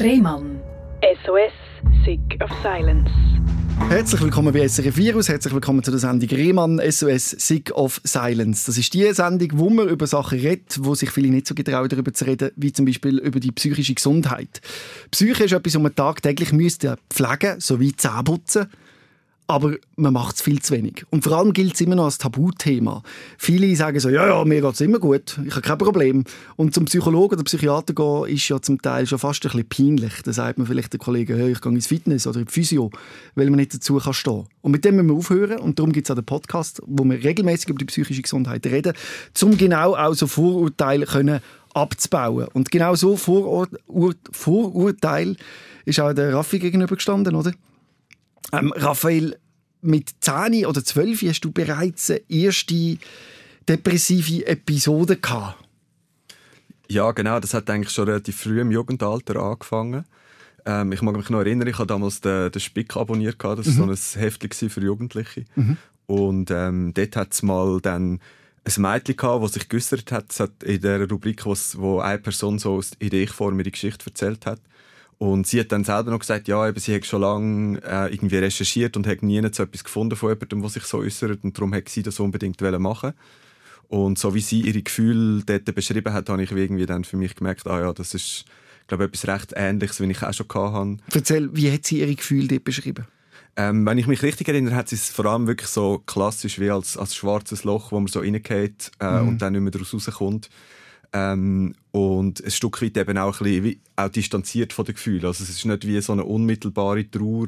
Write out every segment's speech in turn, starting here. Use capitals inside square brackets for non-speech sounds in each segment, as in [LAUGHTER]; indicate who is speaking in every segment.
Speaker 1: Rehmann.
Speaker 2: SOS, Sick of Silence.
Speaker 3: Herzlich willkommen bei SRF Virus, herzlich willkommen zu der Sendung Rehmann SOS Sick of Silence. Das ist die Sendung, wo man über Sachen redet, wo sich viele nicht so getrauen, darüber zu reden, wie zum Beispiel über die psychische Gesundheit. Psyche ist etwas, was man tagtäglich müsste pflegen, so wie Zähneputzen aber man macht es viel zu wenig. Und vor allem gilt es immer noch als Tabuthema. Viele sagen so, ja, ja, mir geht es immer gut, ich habe kein Problem. Und zum Psychologen oder Psychiater gehen ist ja zum Teil schon fast ein bisschen peinlich. Da sagt man vielleicht den Kollegen, hey, ich gehe ins Fitness oder in die Physio, weil man nicht dazu kann stehen Und mit dem müssen wir aufhören und darum gibt es auch den Podcast, wo wir regelmäßig über die psychische Gesundheit reden, um genau auch so Vorurteile können abzubauen. Und genau so Vorur Vorurteil ist auch der Raffi gegenübergestanden, oder? Ähm, Raphael, mit 10 oder 12 hast du bereits eine erste depressive Episode gehabt.
Speaker 4: Ja, genau. Das hat eigentlich schon relativ früh im Jugendalter angefangen. Ähm, ich mag mich noch erinnern, ich habe damals den, den Spick abonniert. Das war mhm. so ein Heftchen für Jugendliche. Mhm. Und ähm, dort hat es mal dann ein Mädchen gehabt, das sich geäußert hat. Hat in der Rubrik, wo eine Person so in der Ich-Form die Geschichte erzählt hat. Und sie hat dann selber noch gesagt, ja, eben, sie hat schon lange äh, irgendwie recherchiert und hat nie so etwas gefunden von jemandem, der sich so äußert und darum hat sie das unbedingt machen Und so wie sie ihre Gefühle dort beschrieben hat, habe ich irgendwie dann für mich gemerkt, ah ja, das ist, glaube etwas recht Ähnliches, wie ich auch schon hatte.
Speaker 3: Erzähl, wie hat sie ihre Gefühle dort beschrieben?
Speaker 4: Ähm, wenn ich mich richtig erinnere, hat sie es vor allem wirklich so klassisch wie als, als schwarzes Loch, wo man so reingeht äh, mhm. und dann nicht mehr daraus rauskommt. Ähm, und ein Stück weit eben auch, ein bisschen, wie, auch distanziert von den Gefühlen. Also es ist nicht wie so eine unmittelbare Trauer,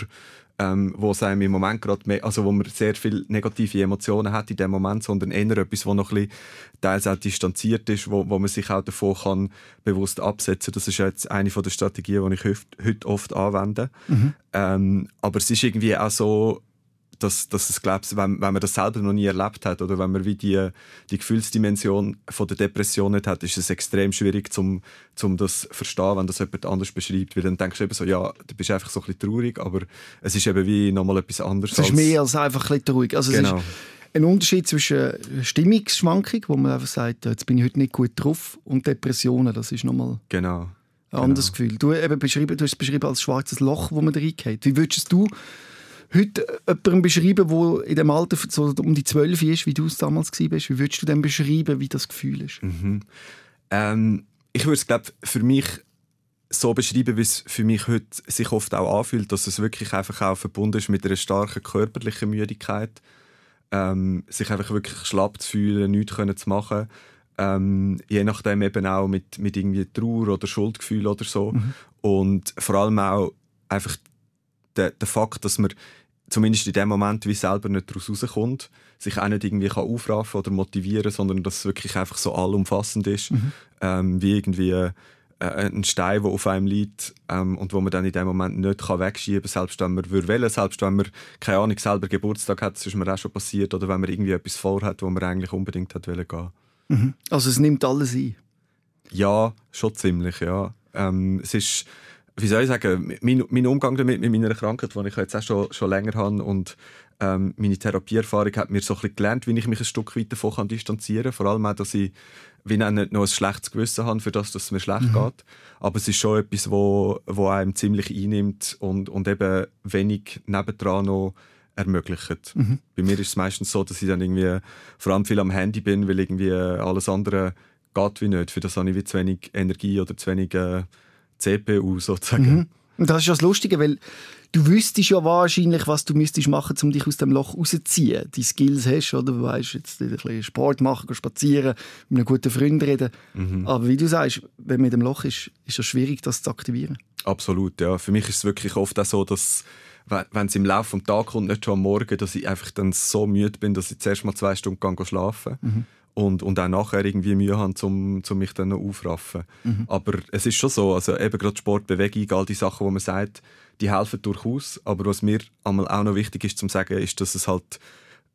Speaker 4: ähm, wo es einem im Moment gerade mehr, also wo man sehr viele negative Emotionen hat in dem Moment, sondern eher etwas, wo noch ein bisschen teils auch distanziert ist, wo, wo man sich auch davon kann bewusst absetzen. Das ist jetzt eine von der Strategien, die ich heute oft anwende. Mhm. Ähm, aber es ist irgendwie auch so dass, dass es, glaub, wenn, wenn man das selber noch nie erlebt hat oder wenn man wie die, die Gefühlsdimension von der Depression nicht hat, ist es extrem schwierig, zum, zum das zu verstehen, wenn das jemand anders beschreibt. Weil dann denkst du eben so, ja, du bist einfach so ein bisschen traurig, aber es ist eben wie nochmal etwas anderes.
Speaker 3: Es ist mehr als einfach ein bisschen traurig. Also genau. es ist ein Unterschied zwischen Stimmungsschwankung, wo man einfach sagt, jetzt bin ich heute nicht gut drauf, und Depressionen, das ist nochmal
Speaker 4: genau.
Speaker 3: ein anderes genau. Gefühl. Du, eben beschrieben, du hast es beschrieben als schwarzes Loch, wo man da reingeht. Wie würdest du heute jemanden beschreiben, der in dem Alter so um die 12 ist, wie du es damals warst? Wie würdest du denn beschreiben, wie das Gefühl ist?
Speaker 4: Mhm. Ähm, ich würde es, glaube für mich so beschreiben, wie es für mich heute sich oft auch anfühlt, dass es wirklich einfach auch verbunden ist mit einer starken körperlichen Müdigkeit. Ähm, sich einfach wirklich schlapp zu fühlen, nichts können zu machen. Ähm, je nachdem eben auch mit, mit irgendwie Trauer oder Schuldgefühl oder so. Mhm. Und vor allem auch einfach der, der Fakt, dass man zumindest in dem Moment wie selber nicht daraus rauskommt, sich auch nicht irgendwie kann aufraffen oder motivieren, sondern dass es wirklich einfach so allumfassend ist, mhm. ähm, wie irgendwie äh, ein Stein, der auf einem liegt ähm, und wo man dann in dem Moment nicht kann wegschieben kann, selbst wenn man will, selbst wenn man, keine Ahnung, selber Geburtstag hat, das ist mir auch schon passiert, oder wenn man irgendwie etwas vorhat, wo man eigentlich unbedingt hat wollen gehen.
Speaker 3: Mhm. Also es nimmt alles ein?
Speaker 4: Ja, schon ziemlich, ja. Ähm, es ist wie soll ich sagen, mein, mein Umgang damit, mit meiner Krankheit, die ich jetzt auch schon, schon länger habe und ähm, meine Therapieerfahrung hat mir so ein bisschen gelernt, wie ich mich ein Stück weit davon kann distanzieren kann. Vor allem auch, dass ich wie nicht noch ein schlechtes Gewissen habe für das, dass es mir schlecht mhm. geht. Aber es ist schon etwas, wo, wo einem ziemlich einnimmt und, und eben wenig nebendran noch ermöglicht. Mhm. Bei mir ist es meistens so, dass ich dann irgendwie vor allem viel am Handy bin, weil irgendwie alles andere geht wie nicht. Für das habe ich wie zu wenig Energie oder zu wenig äh, CPU sozusagen. Mhm.
Speaker 3: Und das ist das Lustige, weil du wüsstest ja wahrscheinlich, was du müsstest machen, um dich aus dem Loch rauszuziehen. Die Skills hast, oder? Du weißt jetzt ein bisschen Sport machen, spazieren, mit einem guten Freund reden. Mhm. Aber wie du sagst, wenn man in dem Loch ist, ist es schwierig, das zu aktivieren.
Speaker 4: Absolut, ja. Für mich ist es wirklich oft auch so, dass wenn es im Laufe des Tages kommt, nicht schon am Morgen, dass ich einfach dann so müde bin, dass ich zuerst mal zwei Stunden schlafen kann. Mhm und, und auch nachher irgendwie Mühe haben, um, um mich dann noch aufraffen. Mhm. Aber es ist schon so, also eben gerade Sport, Bewegung, all die Sachen, wo man sagt, die helfen durchaus. Aber was mir einmal auch noch wichtig ist zu sagen, ist, dass es halt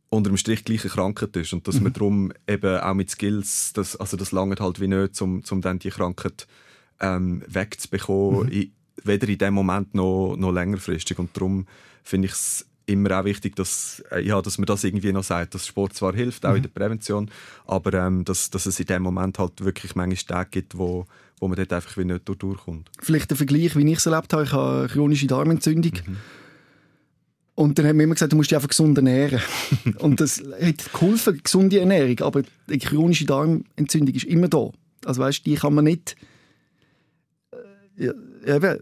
Speaker 4: unter dem Strich gleiche Krankheit ist und dass mhm. man darum eben auch mit Skills, das, also das langt halt wie nicht, um, um dann die Krankheit ähm, wegzubekommen, mhm. in, weder in dem Moment noch, noch längerfristig. Und darum finde ich es immer auch wichtig, dass, äh, ja, dass man das irgendwie noch sagt, dass Sport zwar hilft, auch mhm. in der Prävention, aber ähm, dass, dass es in dem Moment halt wirklich manchmal Tage gibt, wo, wo man dort einfach wie nicht durchkommt.
Speaker 3: Vielleicht der Vergleich, wie ich es erlebt habe. Ich habe eine chronische Darmentzündung. Mhm. Und dann haben wir immer gesagt, du musst dich einfach gesund ernähren. [LAUGHS] und das hat geholfen, gesunde Ernährung. Aber die chronische Darmentzündung ist immer da. Also weißt, die kann man nicht äh, ja,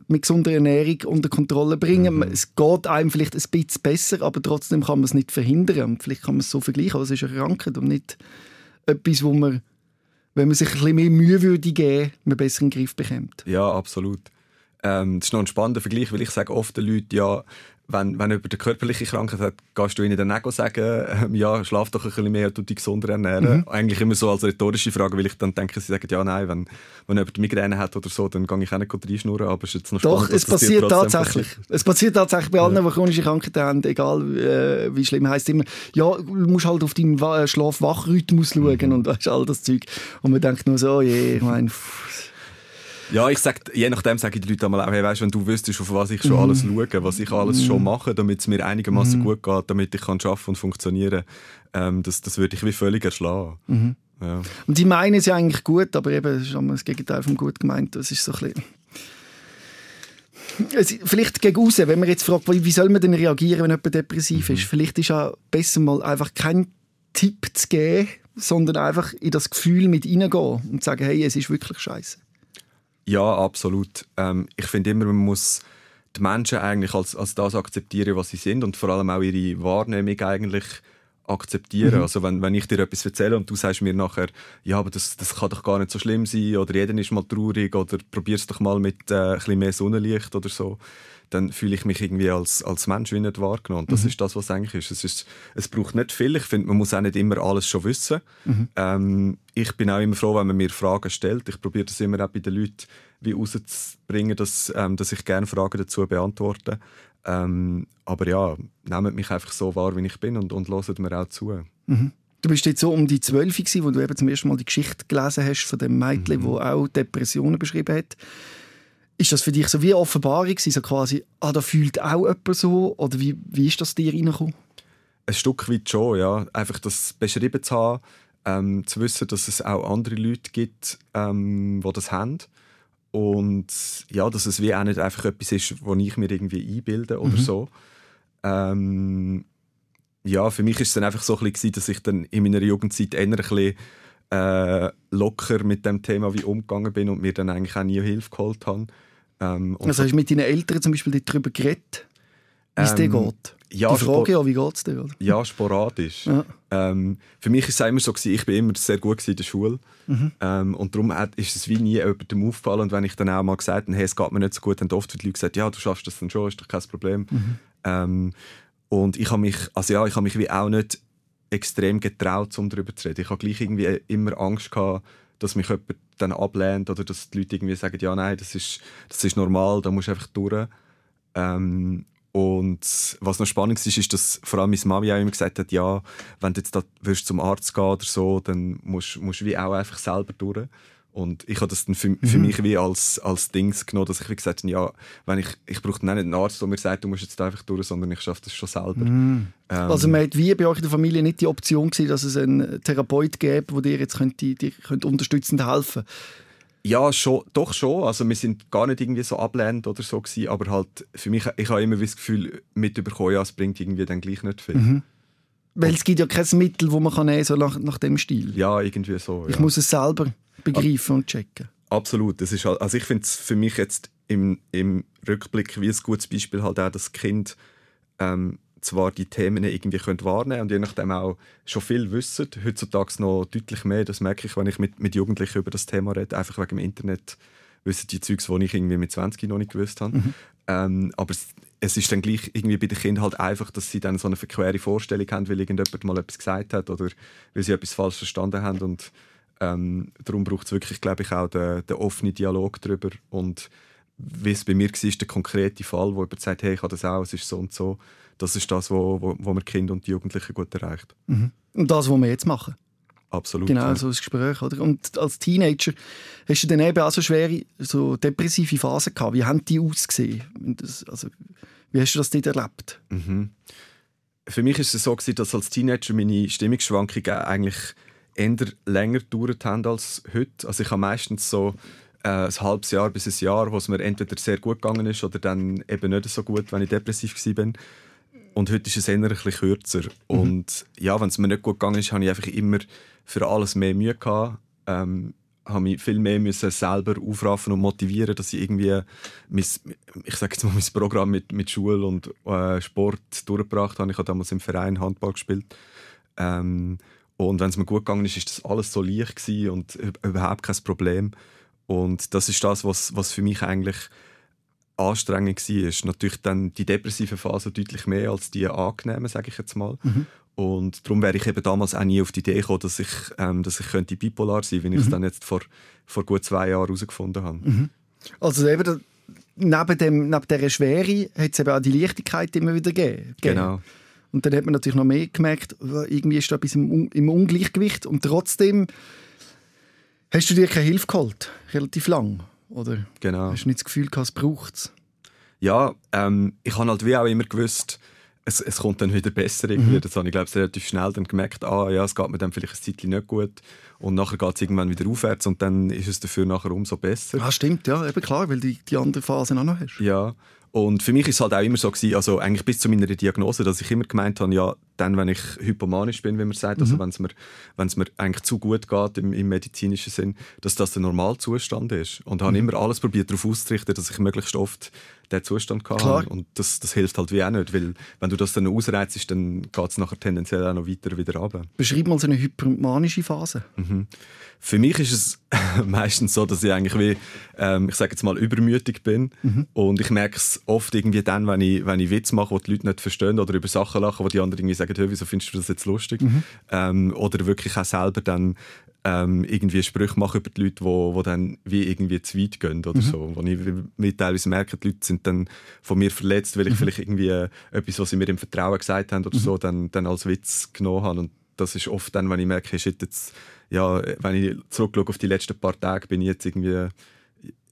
Speaker 3: mit gesunder Ernährung unter Kontrolle bringen. Mhm. Es geht einem vielleicht ein bisschen besser, aber trotzdem kann man es nicht verhindern. Und vielleicht kann man es so vergleichen, aber es ist eine Krankheit und nicht etwas, wo man, wenn man sich ein bisschen mehr Mühe würde geben, man besser in den Griff bekommt.
Speaker 4: Ja, absolut. Ähm, das ist noch ein spannender Vergleich, weil ich sage oft den Leuten, ja, wenn, wenn jemand eine körperliche Krankheit hat, gehst du ihnen dann auch sagen, ähm, ja, schlaf doch ein bisschen mehr, du dich gesunder ernähren. Mhm. Eigentlich immer so als rhetorische Frage, weil ich dann denke, sie sagen, ja, nein, wenn, wenn jemand Migräne hat oder so, dann gehe ich auch nicht reinschnurren, aber es ist jetzt noch
Speaker 3: Doch, spannend, es passiert tatsächlich. Passiert. Es passiert tatsächlich bei allen, ja. die chronische Krankheiten haben, egal äh, wie schlimm, heisst immer, ja, du musst halt auf deinen Schlaf-Wach-Rhythmus schauen mhm. und weißt, all das Zeug. Und man denkt nur so, oh je, ich meine,
Speaker 4: ja, ich sag, je nachdem sage ich den Leuten einmal auch, hey, weißt, wenn du wüsstest, auf was ich schon mhm. alles schaue, was ich alles mhm. schon mache, damit es mir einigermaßen mhm. gut geht, damit ich kann arbeiten und funktionieren, ähm, das, das würde ich wie völlig erschlagen.
Speaker 3: Mhm. Ja. Und die meinen es ja eigentlich gut, aber eben, das ist das Gegenteil von gut gemeint. Das ist so ein bisschen vielleicht gegen raus, wenn man jetzt fragt, wie soll man denn reagieren, wenn jemand depressiv mhm. ist? Vielleicht ist ja besser mal einfach keinen Tipp zu geben, sondern einfach in das Gefühl mit reingehen und sagen, hey, es ist wirklich scheiße.
Speaker 4: Ja, absolut. Ähm, ich finde immer, man muss die Menschen eigentlich als, als das akzeptieren, was sie sind und vor allem auch ihre Wahrnehmung eigentlich akzeptieren. Mhm. Also wenn, wenn ich dir etwas erzähle und du sagst mir nachher, ja, aber das, das kann doch gar nicht so schlimm sein oder jeder ist mal traurig oder probier es doch mal mit äh, ein bisschen mehr Sonnenlicht oder so dann fühle ich mich irgendwie als, als Mensch wie nicht wahrgenommen. Das mhm. ist das, was eigentlich ist. Es, ist. es braucht nicht viel. Ich finde, man muss auch nicht immer alles schon wissen. Mhm. Ähm, ich bin auch immer froh, wenn man mir Fragen stellt. Ich probiere das immer auch bei den Leuten wie rauszubringen, dass, ähm, dass ich gerne Fragen dazu beantworte. Ähm, aber ja, nehmt mich einfach so wahr, wie ich bin und, und hört mir auch zu.
Speaker 3: Mhm. Du bist jetzt so um die zwölf wo du eben zum ersten Mal die Geschichte gelesen hast von dem Mädchen, mhm. wo auch Depressionen beschrieben hat. Ist das für dich so wie eine Offenbarung, so quasi, ah, da fühlt auch jemand so? Oder wie, wie ist das dir reingekommen?
Speaker 4: Ein Stück weit schon, ja. Einfach das beschrieben zu haben, ähm, zu wissen, dass es auch andere Leute gibt, ähm, die das haben. Und ja, dass es wie auch nicht einfach etwas ist, was ich mir irgendwie einbilde oder mhm. so. Ähm, ja, für mich ist es dann einfach so ein bisschen, dass ich dann in meiner Jugendzeit eher ein bisschen äh, locker mit dem Thema wie umgegangen bin und mir dann eigentlich auch nie Hilfe geholt habe.
Speaker 3: Ähm, also hast du mit deinen Eltern zum Beispiel darüber geredet, wie es ähm, dir geht? Ja, Die Frage ja, wie geht es dir? Oder?
Speaker 4: Ja, sporadisch. Ja. Ähm, für mich war es immer so, gewesen, ich war immer sehr gut in der Schule. Mhm. Ähm, und darum ist es wie nie jemandem aufgefallen. Und wenn ich dann auch mal gesagt habe, hey, es geht mir nicht so gut, dann haben oft die Leute gesagt, ja, du schaffst das dann schon, ist doch kein Problem. Mhm. Ähm, und ich habe mich, also ja, ich habe mich wie auch nicht extrem getraut, um darüber zu reden. Ich habe gleich irgendwie immer Angst gehabt, dass mich jemand dann ablehnt oder dass die Leute irgendwie sagen, ja, nein, das ist, das ist normal, da musst du einfach durch. Ähm, und was noch spannend ist, ist, dass vor allem meine Mami auch immer gesagt hat, ja, wenn du jetzt da zum Arzt gehen oder so, dann musst du wie auch einfach selber durch. Und ich habe das dann für, für mhm. mich wie als, als Dings genommen, dass ich wie gesagt habe, ja, wenn ich, ich brauche nicht einen Arzt, der mir sagt, du musst jetzt einfach durch, sondern ich schaffe das schon selber. Mhm.
Speaker 3: Ähm, also man hat wie bei euch in der Familie nicht die Option gewesen, dass es einen Therapeut gäbe, der dir jetzt könnte, dir könnte unterstützend helfen
Speaker 4: ja, schon, doch schon. Also wir sind gar nicht irgendwie so ablehnend oder so gewesen, aber halt für mich, ich habe immer das Gefühl mitbekommen, ja, es bringt irgendwie dann gleich nicht viel. Mhm.
Speaker 3: Weil es gibt ja kein Mittel, das man kann nehmen so nach, nach dem Stil.
Speaker 4: Ja, irgendwie so.
Speaker 3: Ich muss es selber begreifen und checken.
Speaker 4: Absolut. Das ist, halt, also ich finde es für mich jetzt im, im Rückblick wie ein gutes Beispiel halt auch, dass Kind ähm, zwar die Themen irgendwie können wahrnehmen und je nachdem auch schon viel wissen. Heutzutage noch deutlich mehr. Das merke ich, wenn ich mit, mit Jugendlichen über das Thema rede. Einfach wegen dem Internet wissen die Zeugs, die ich irgendwie mit 20 noch nicht gewusst habe. Mhm. Ähm, aber es, es, ist dann gleich irgendwie bei den Kindern halt einfach, dass sie dann so eine verquere Vorstellung haben, weil irgendjemand mal etwas gesagt hat oder weil sie etwas falsch verstanden haben und ähm, darum braucht es wirklich, glaube ich, auch den, den offenen Dialog darüber. Und wie es bei mir war, ist der konkrete Fall, wo jemand sagt, hey, ich habe das auch, es ist so und so. Das ist das, wo, wo, wo man Kinder und die Jugendlichen gut erreicht.
Speaker 3: Mhm. Und das, was wir jetzt machen.
Speaker 4: Absolut.
Speaker 3: Genau, ja. so ein Gespräch. Oder? Und als Teenager hast du dann eben auch so schwere, so depressive Phasen gehabt. Wie haben die ausgesehen? Das, also, wie hast du das dort erlebt?
Speaker 4: Mhm. Für mich war es so, dass als Teenager meine Stimmungsschwankungen eigentlich eher länger gedauert haben als heute. Also ich habe meistens so äh, ein halbes Jahr bis ein Jahr, wo es mir entweder sehr gut gegangen ist oder dann eben nicht so gut, wenn ich depressiv war. Und heute ist es eher ein bisschen kürzer. Mhm. Und ja, wenn es mir nicht gut gegangen ist, habe ich einfach immer für alles mehr Mühe gehabt. Ähm, habe mich viel mehr müssen selber aufraffen und motivieren, dass ich irgendwie mein, ich sage jetzt mal mein Programm mit, mit Schule und äh, Sport durchgebracht habe. Ich habe damals im Verein Handball gespielt. Ähm, und wenn es mir gut gegangen ist, ist das alles so leicht und überhaupt kein Problem. Und das ist das, was, was für mich eigentlich anstrengend war. Natürlich dann die depressive Phase deutlich mehr als die angenehme, sage ich jetzt mal. Mhm. Und darum wäre ich eben damals auch nie auf die Idee gekommen, dass ich, ähm, dass ich könnte bipolar sein könnte, wie ich es mhm. dann jetzt vor, vor gut zwei Jahren herausgefunden habe. Mhm.
Speaker 3: Also eben, neben, dem, neben dieser Schwere hat es eben auch die Leichtigkeit immer wieder gegeben.
Speaker 4: Genau.
Speaker 3: Und dann hat man natürlich noch mehr gemerkt, irgendwie ist da etwas im, im Ungleichgewicht. Und trotzdem hast du dir keine Hilfe geholt, relativ lang, oder?
Speaker 4: Genau.
Speaker 3: Hast du nicht das Gefühl gehabt, es braucht es?
Speaker 4: Ja, ähm, ich habe halt wie auch immer gewusst, es, es kommt dann wieder besser irgendwie. Mhm. Das habe ich glaube relativ schnell dann gemerkt, ah ja, es geht mir dann vielleicht ein Zeitchen nicht gut und nachher geht es irgendwann wieder aufwärts und dann ist es dafür nachher umso besser.
Speaker 3: Ah, stimmt, ja, eben klar, weil du die, die andere Phase auch noch hast.
Speaker 4: Ja, und für mich ist es halt auch immer so gewesen, also eigentlich bis zu meiner Diagnose, dass ich immer gemeint habe, ja, dann, wenn ich hypomanisch bin, wie man sagt, also mhm. also wenn es mir, wenn's mir eigentlich zu gut geht im, im, medizinischen Sinn, dass das der Normalzustand ist. Und mhm. habe immer alles probiert, darauf auszurichten, dass ich möglichst oft diesen Zustand hatte. Und das, das hilft halt wie auch nicht, weil wenn du das dann ausreizt, dann geht es nachher tendenziell auch noch weiter wieder runter.
Speaker 3: Beschreib mal so eine hypomanische Phase.
Speaker 4: Mhm. Für mich ist es [LAUGHS] meistens so, dass ich eigentlich wie, ähm, ich sage jetzt mal, übermütig bin. Mhm. Und ich merke es oft irgendwie dann, wenn ich, wenn ich Witz mache, die die Leute nicht verstehen oder über Sachen lachen, wo die anderen irgendwie sagen, hey, wieso findest du das jetzt lustig? Mhm. Ähm, oder wirklich auch selber dann ähm, irgendwie Sprüche machen über die Leute, die wo, wo dann wie irgendwie zu weit gehen oder mhm. so. Wo ich mir teilweise merke, die Leute sind dann von mir verletzt, weil ich mhm. vielleicht irgendwie etwas, was sie mir im Vertrauen gesagt haben oder mhm. so, dann, dann als Witz genommen habe. Und das ist oft dann, wenn ich merke, shit, jetzt ja, wenn ich zurückschaue auf die letzten paar Tage, bin ich jetzt irgendwie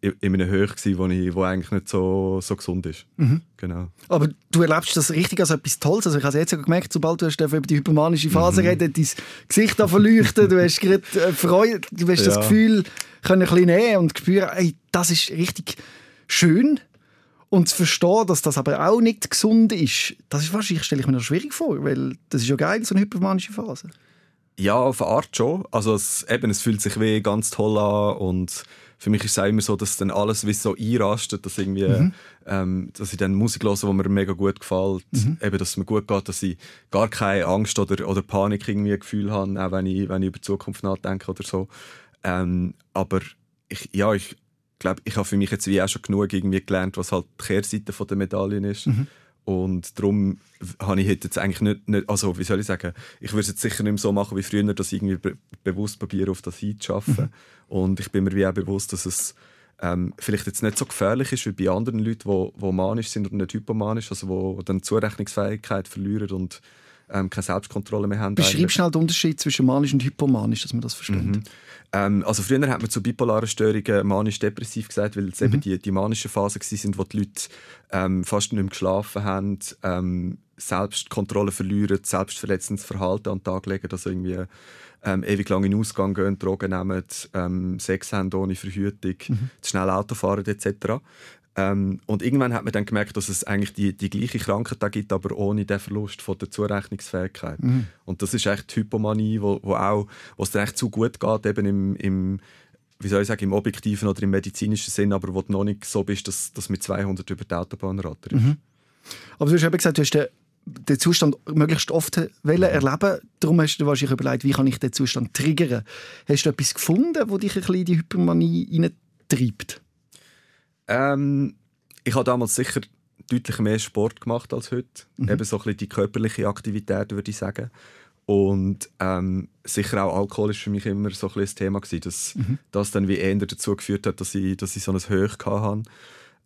Speaker 4: in einem Höch gewesen, wo, ich, wo eigentlich nicht so, so gesund ist. Mhm. Genau.
Speaker 3: Aber du erlebst das richtig als etwas Tolles. Also ich habe es jetzt gemerkt, sobald du hast über die hypomanische Phase mhm. reden, dein Gesicht da verleuchten, du hast gerade äh, Freude, du hast ja. das Gefühl, können ein bisschen nehmen und spüren, ey, das ist richtig schön. Und zu verstehen, dass das aber auch nicht gesund ist, das ist wahrscheinlich, stelle ich mir das schwierig vor, weil das ist ja geil, so eine hypomanische Phase.
Speaker 4: Ja, auf eine Art schon. Also es, eben, es fühlt sich wie ganz toll an und für mich ist es auch immer so, dass dann alles wie so einrastet, dass, irgendwie, mhm. ähm, dass ich dann Musik höre, die mir mega gut gefällt, mhm. eben, dass es mir gut geht, dass ich gar keine Angst oder, oder Panik irgendwie Gefühl habe, auch wenn ich, wenn ich über die Zukunft nachdenke oder so. Ähm, aber ich, ja, ich glaube, ich habe für mich jetzt wie auch schon genug irgendwie gelernt, was halt die Kehrseite der Medaille ist. Mhm. Und darum habe ich jetzt eigentlich nicht, nicht, also wie soll ich sagen, ich würde es jetzt sicher nicht mehr so machen wie früher, dass ich irgendwie be bewusst probiere, auf das einzuschaffen. Mhm. Und ich bin mir wie auch bewusst, dass es ähm, vielleicht jetzt nicht so gefährlich ist wie bei anderen Leuten, die, die manisch sind oder nicht hypomanisch, also die dann Zurechnungsfähigkeit verlieren und ähm, keine Selbstkontrolle mehr haben.
Speaker 3: Beschreib schnell den Unterschied zwischen manisch und hypomanisch, dass man das versteht. Mhm.
Speaker 4: Ähm, also früher hat man zu bipolaren Störungen manisch-depressiv gesagt, weil es mhm. eben die, die manischen Phasen waren, wo die Leute ähm, fast nicht mehr geschlafen haben, ähm, Selbstkontrolle verlieren, selbstverletzendes Verhalten an den Tag legen, also irgendwie ähm, ewig lang in den Ausgang gehen, Drogen nehmen, ähm, Sex haben ohne Verhütung, mhm. zu schnell Auto fahren etc. Ähm, und irgendwann hat man dann gemerkt, dass es eigentlich die, die gleiche Krankheit gibt, aber ohne den Verlust von der Zurechnungsfähigkeit. Mhm. Und das ist echt die Hypomanie, wo, wo auch, wo es dann echt zu gut geht, eben im, im wie soll ich sagen, im objektiven oder im medizinischen Sinn, aber wo du noch nicht so bist, dass, dass mit 200 über die Autobahn ratterst. Mhm.
Speaker 3: Aber du hast eben gesagt, du hast den, den Zustand möglichst oft wollen erleben Darum hast du wahrscheinlich überlegt, wie kann ich den Zustand triggern. Hast du etwas gefunden, wo dich ein bisschen in die Hypomanie hineintreibt?
Speaker 4: Ähm, ich habe damals sicher deutlich mehr Sport gemacht als heute. Mhm. Eben so ein bisschen die körperliche Aktivität, würde ich sagen. Und ähm, sicher auch Alkohol ist für mich immer so ein, ein Thema gewesen, dass mhm. das dann wie eher dazu geführt hat, dass ich, dass ich so ein Höch hatte.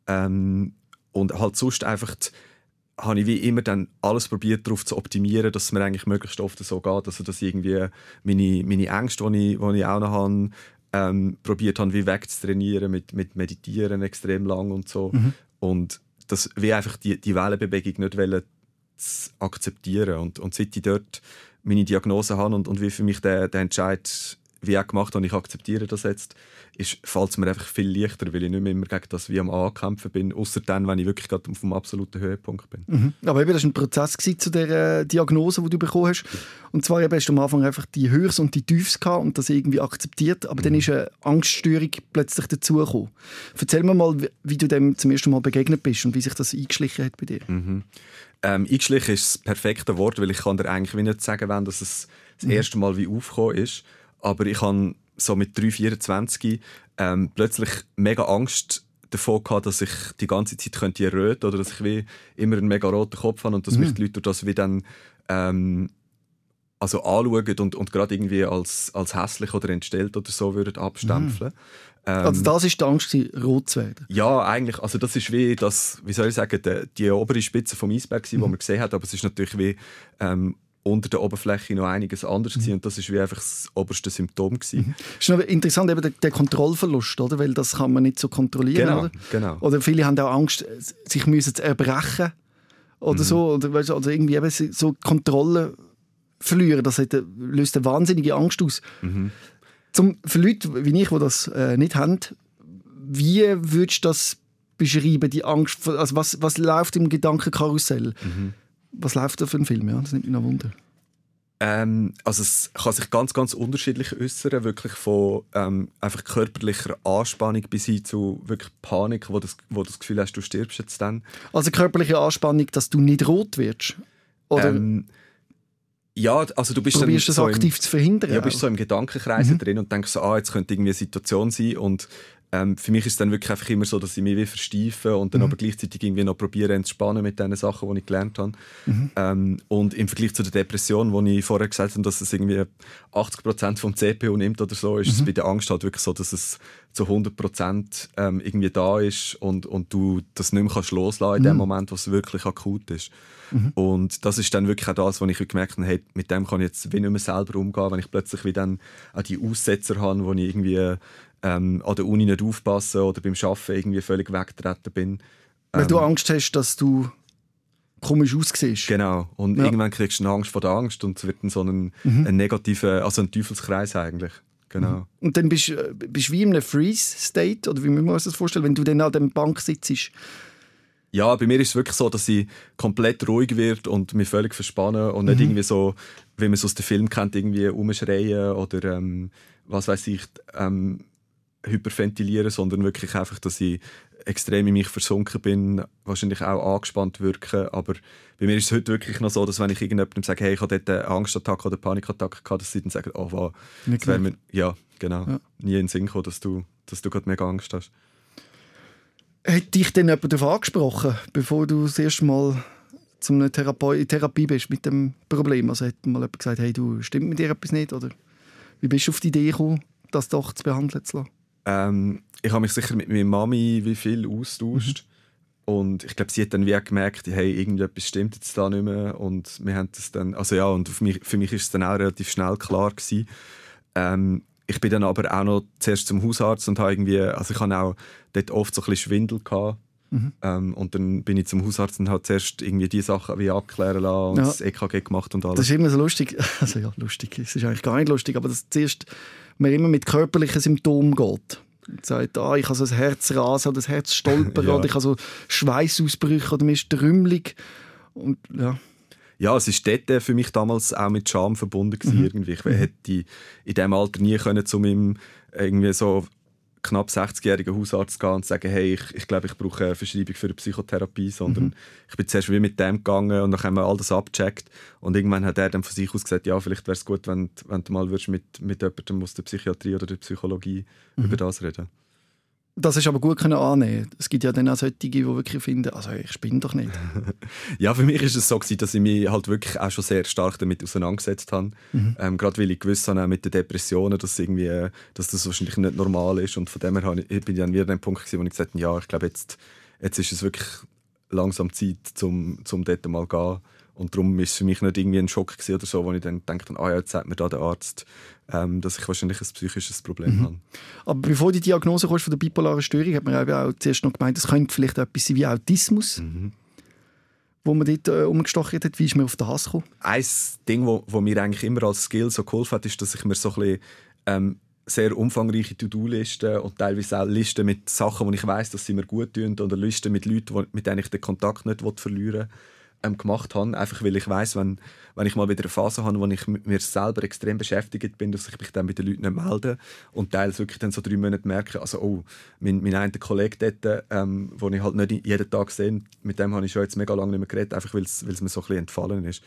Speaker 4: Ähm, und halt sonst einfach habe ich wie immer dann alles probiert darauf zu optimieren, dass es mir eigentlich möglichst oft so geht, also dass irgendwie meine, meine Ängste, die ich, die ich auch noch habe, ähm, probiert habe, wie wegzutrainieren mit, mit Meditieren extrem lang und so. Mhm. Und das wie einfach die, die Wellenbewegung nicht wollen zu akzeptieren. Und, und seit ich dort meine Diagnose habe und, und wie für mich der, der Entscheid wie auch gemacht habe, ich akzeptiere das jetzt, ist, fällt es mir einfach viel leichter, weil ich nicht mehr immer gegen das wie am Ankämpfen bin, außer dann, wenn ich wirklich gerade auf dem absoluten Höhepunkt bin.
Speaker 3: Mhm. Aber eben, das war ein Prozess zu der äh, Diagnose, die du bekommen hast. Und zwar eben, hast du am Anfang einfach die Höchst und die Tiefs gehabt und das irgendwie akzeptiert, aber mhm. dann ist eine Angststörung plötzlich dazugekommen. Erzähl mir mal, wie, wie du dem zum ersten Mal begegnet bist und wie sich das eingeschlichen hat bei dir.
Speaker 4: Mhm. Ähm, eingeschlichen ist das perfekte Wort, weil ich kann dir eigentlich nicht sagen, wann das das mhm. erste Mal wie aufgekommen ist. Aber ich habe so mit 3, 24 ähm, plötzlich mega Angst davor gehabt, dass ich die ganze Zeit könnte röten oder dass ich wie immer einen mega roten Kopf habe und dass mhm. mich die Leute das wie dann ähm, also anschauen und, und gerade irgendwie als, als hässlich oder entstellt oder so würden abstempeln. Mhm.
Speaker 3: Ähm, also das ist die Angst, rot zu werden?
Speaker 4: Ja, eigentlich. Also das ist wie das, wie soll ich sagen, die, die obere Spitze vom Eisberg, mhm. die man gesehen hat, aber es ist natürlich wie ähm, unter der Oberfläche noch einiges anderes mhm. und das ist wie einfach das oberste Symptom gewesen.
Speaker 3: Mhm. ist noch interessant eben der, der, Kontrollverlust, oder? Weil das kann man nicht so kontrollieren,
Speaker 4: genau,
Speaker 3: oder?
Speaker 4: Genau.
Speaker 3: Oder viele haben auch Angst, sich müssen zu erbrechen oder mhm. so oder, weißt, oder irgendwie eben so Kontrolle verlieren. Das hat, löst eine wahnsinnige Angst aus. Mhm. Zum, für Leute wie ich, die das äh, nicht haben, wie würdest du das beschreiben, die Angst? Also was, was läuft im Gedankenkarussell? Mhm. Was läuft da für ein Film? Ja, das nimmt mich noch Wunder.
Speaker 4: Ähm, also es kann sich ganz, ganz unterschiedlich äußern, wirklich von ähm, einfach körperlicher Anspannung bis hin zu wirklich Panik, wo, das, wo du das Gefühl hast, du stirbst jetzt dann.
Speaker 3: Also körperliche Anspannung, dass du nicht rot wirst? Oder?
Speaker 4: Ähm, ja, also du bist
Speaker 3: Probierst dann
Speaker 4: so
Speaker 3: aktiv
Speaker 4: im,
Speaker 3: zu verhindern.
Speaker 4: Ja, bist so im Gedankenkreis mhm. drin und denkst so, ah, jetzt könnte irgendwie eine Situation sein und ähm, für mich ist es dann wirklich einfach immer so, dass ich mich wie versteife und dann mhm. aber gleichzeitig irgendwie noch probiere entspannen mit den Sachen, die ich gelernt habe. Mhm. Ähm, und im Vergleich zu der Depression, wo ich vorher gesagt habe, dass es irgendwie 80% vom CPU nimmt oder so, ist mhm. es bei der Angst halt wirklich so, dass es zu 100% ähm, irgendwie da ist und, und du das nicht mehr kannst loslassen in dem mhm. Moment, wo es wirklich akut ist. Mhm. Und das ist dann wirklich auch das, was ich gemerkt habe, hey, mit dem kann ich jetzt wie nicht mehr selber umgehen, wenn ich plötzlich wie dann auch die Aussetzer habe, wo ich irgendwie ähm, an der Uni nicht aufpassen oder beim Arbeiten irgendwie völlig weggetreten bin.
Speaker 3: Weil ähm, du Angst hast, dass du komisch aussiehst.
Speaker 4: Genau. Und ja. irgendwann kriegst du eine Angst vor der Angst und es wird dann so ein, mhm. ein negativer, also ein Teufelskreis eigentlich. Genau. Mhm.
Speaker 3: Und dann bist du äh, wie in einem Freeze-State, oder wie muss man sich das vorstellen, wenn du dann an der Bank sitzt?
Speaker 4: Ja, bei mir ist es wirklich so, dass ich komplett ruhig wird und mich völlig verspannen und nicht mhm. irgendwie so, wie man es aus dem Film kennt, irgendwie umschreien oder ähm, was weiß ich, ähm, hyperventilieren, sondern wirklich einfach, dass ich extrem in mich versunken bin, wahrscheinlich auch angespannt wirke. Aber bei mir ist es heute wirklich noch so, dass wenn ich irgendjemandem sage, hey, ich habe dort eine Angstattacke oder Panikattacke gehabt, dass sie dann sagen, oh, wow. Das mir, ja, genau. Ja. Nie in den Sinn gekommen, dass du, dass du gerade mega Angst hast.
Speaker 3: Hat dich denn jemand darauf angesprochen, bevor du das erste Mal zum Therape in Therapie bist mit dem Problem? Also hat mal jemand gesagt, hey, du, stimmt mit dir etwas nicht? Oder wie bist du auf die Idee gekommen, das doch zu behandeln zu lassen?
Speaker 4: Ähm, ich habe mich sicher mit meiner Mami wie viel austauscht. Mhm. Und ich glaube, sie hat dann wie gemerkt, hey, irgendetwas stimmt jetzt da nicht mehr. Und wir haben das dann, also ja, und für mich, ist es dann auch relativ schnell klar gewesen. Ähm, ich bin dann aber auch noch zuerst zum Hausarzt und habe irgendwie, also ich hatte auch dort oft so ein bisschen Schwindel gehabt. Mhm. Ähm, und dann bin ich zum Hausarzt und habe zuerst irgendwie die Sachen wie abklären lassen und ja. das EKG gemacht und alles.
Speaker 3: Das ist immer so lustig, [LAUGHS] also ja, lustig, es ist eigentlich gar nicht lustig, aber das zuerst man immer mit körperlichen Symptomen geht. Und sagt, ah, ich habe so ein Herzrasen oder ein Herzstolpern [LAUGHS] ja. oder ich habe so Schweißausbrüche oder mir ist trümmelig. Und ja
Speaker 4: ja, es ist dort für mich damals auch mit Scham verbunden gewesen, mhm. irgendwie. Ich hätte in diesem Alter nie können zu meinem irgendwie so knapp 60-jährigen Hausarzt gehen und sagen, hey, ich, ich glaube, ich brauche eine Verschreibung für eine Psychotherapie, sondern mhm. ich bin zuerst wie mit dem gegangen und dann haben wir all das abgecheckt und irgendwann hat er dann von sich aus gesagt, ja, vielleicht wäre es gut, wenn, wenn du mal mit, mit jemandem aus der Psychiatrie oder der Psychologie mhm. über das reden
Speaker 3: das ist aber gut können annehmen. Es gibt ja dann auch solche, die wirklich finden, also ich spinne doch nicht. [LAUGHS]
Speaker 4: ja, für mich ist es so gewesen, dass ich mich halt wirklich auch schon sehr stark damit auseinandergesetzt habe. Mhm. Ähm, Gerade weil ich gewusst habe, mit den Depressionen, dass, irgendwie, dass das wahrscheinlich nicht normal ist. Und von dem her bin ich dann wieder an dem Punkt gewesen, wo ich gesagt habe, ja, ich glaube, jetzt, jetzt ist es wirklich langsam Zeit, um zum dort mal zu gehen. Und darum war es für mich nicht irgendwie ein Schock oder so, wo ich dann dachte, ah ja, jetzt sagt mir da der Arzt, ähm, dass ich wahrscheinlich ein psychisches Problem mhm. habe.
Speaker 3: Aber bevor die Diagnose kommst von der bipolaren Störung, hat man auch zuerst noch gemeint, es könnte vielleicht etwas sein wie Autismus. Mhm. Wo man dort äh, umgestochen hat, wie ist man auf das gekommen?
Speaker 4: Ein Ding, wo, wo mir eigentlich immer als Skill so geholfen hat, ist, dass ich mir so ein bisschen ähm, sehr umfangreiche To-Do-Listen und teilweise auch Listen mit Sachen, die ich weiß, dass sie mir gut tun oder Listen mit Leuten, mit denen ich den Kontakt nicht verlieren will ähm, gemacht habe. Einfach weil ich weiß, wenn, wenn ich mal wieder eine Phase habe, wo ich mir selber extrem beschäftigt bin, dass ich mich dann bei den Leuten nicht melde und teils wirklich dann so drei Monate merke, also oh, mein, mein einer Kollege dort, ähm, den ich halt nicht jeden Tag sehe, mit dem habe ich schon jetzt mega lange nicht mehr geredet, einfach weil es mir so ein bisschen entfallen ist.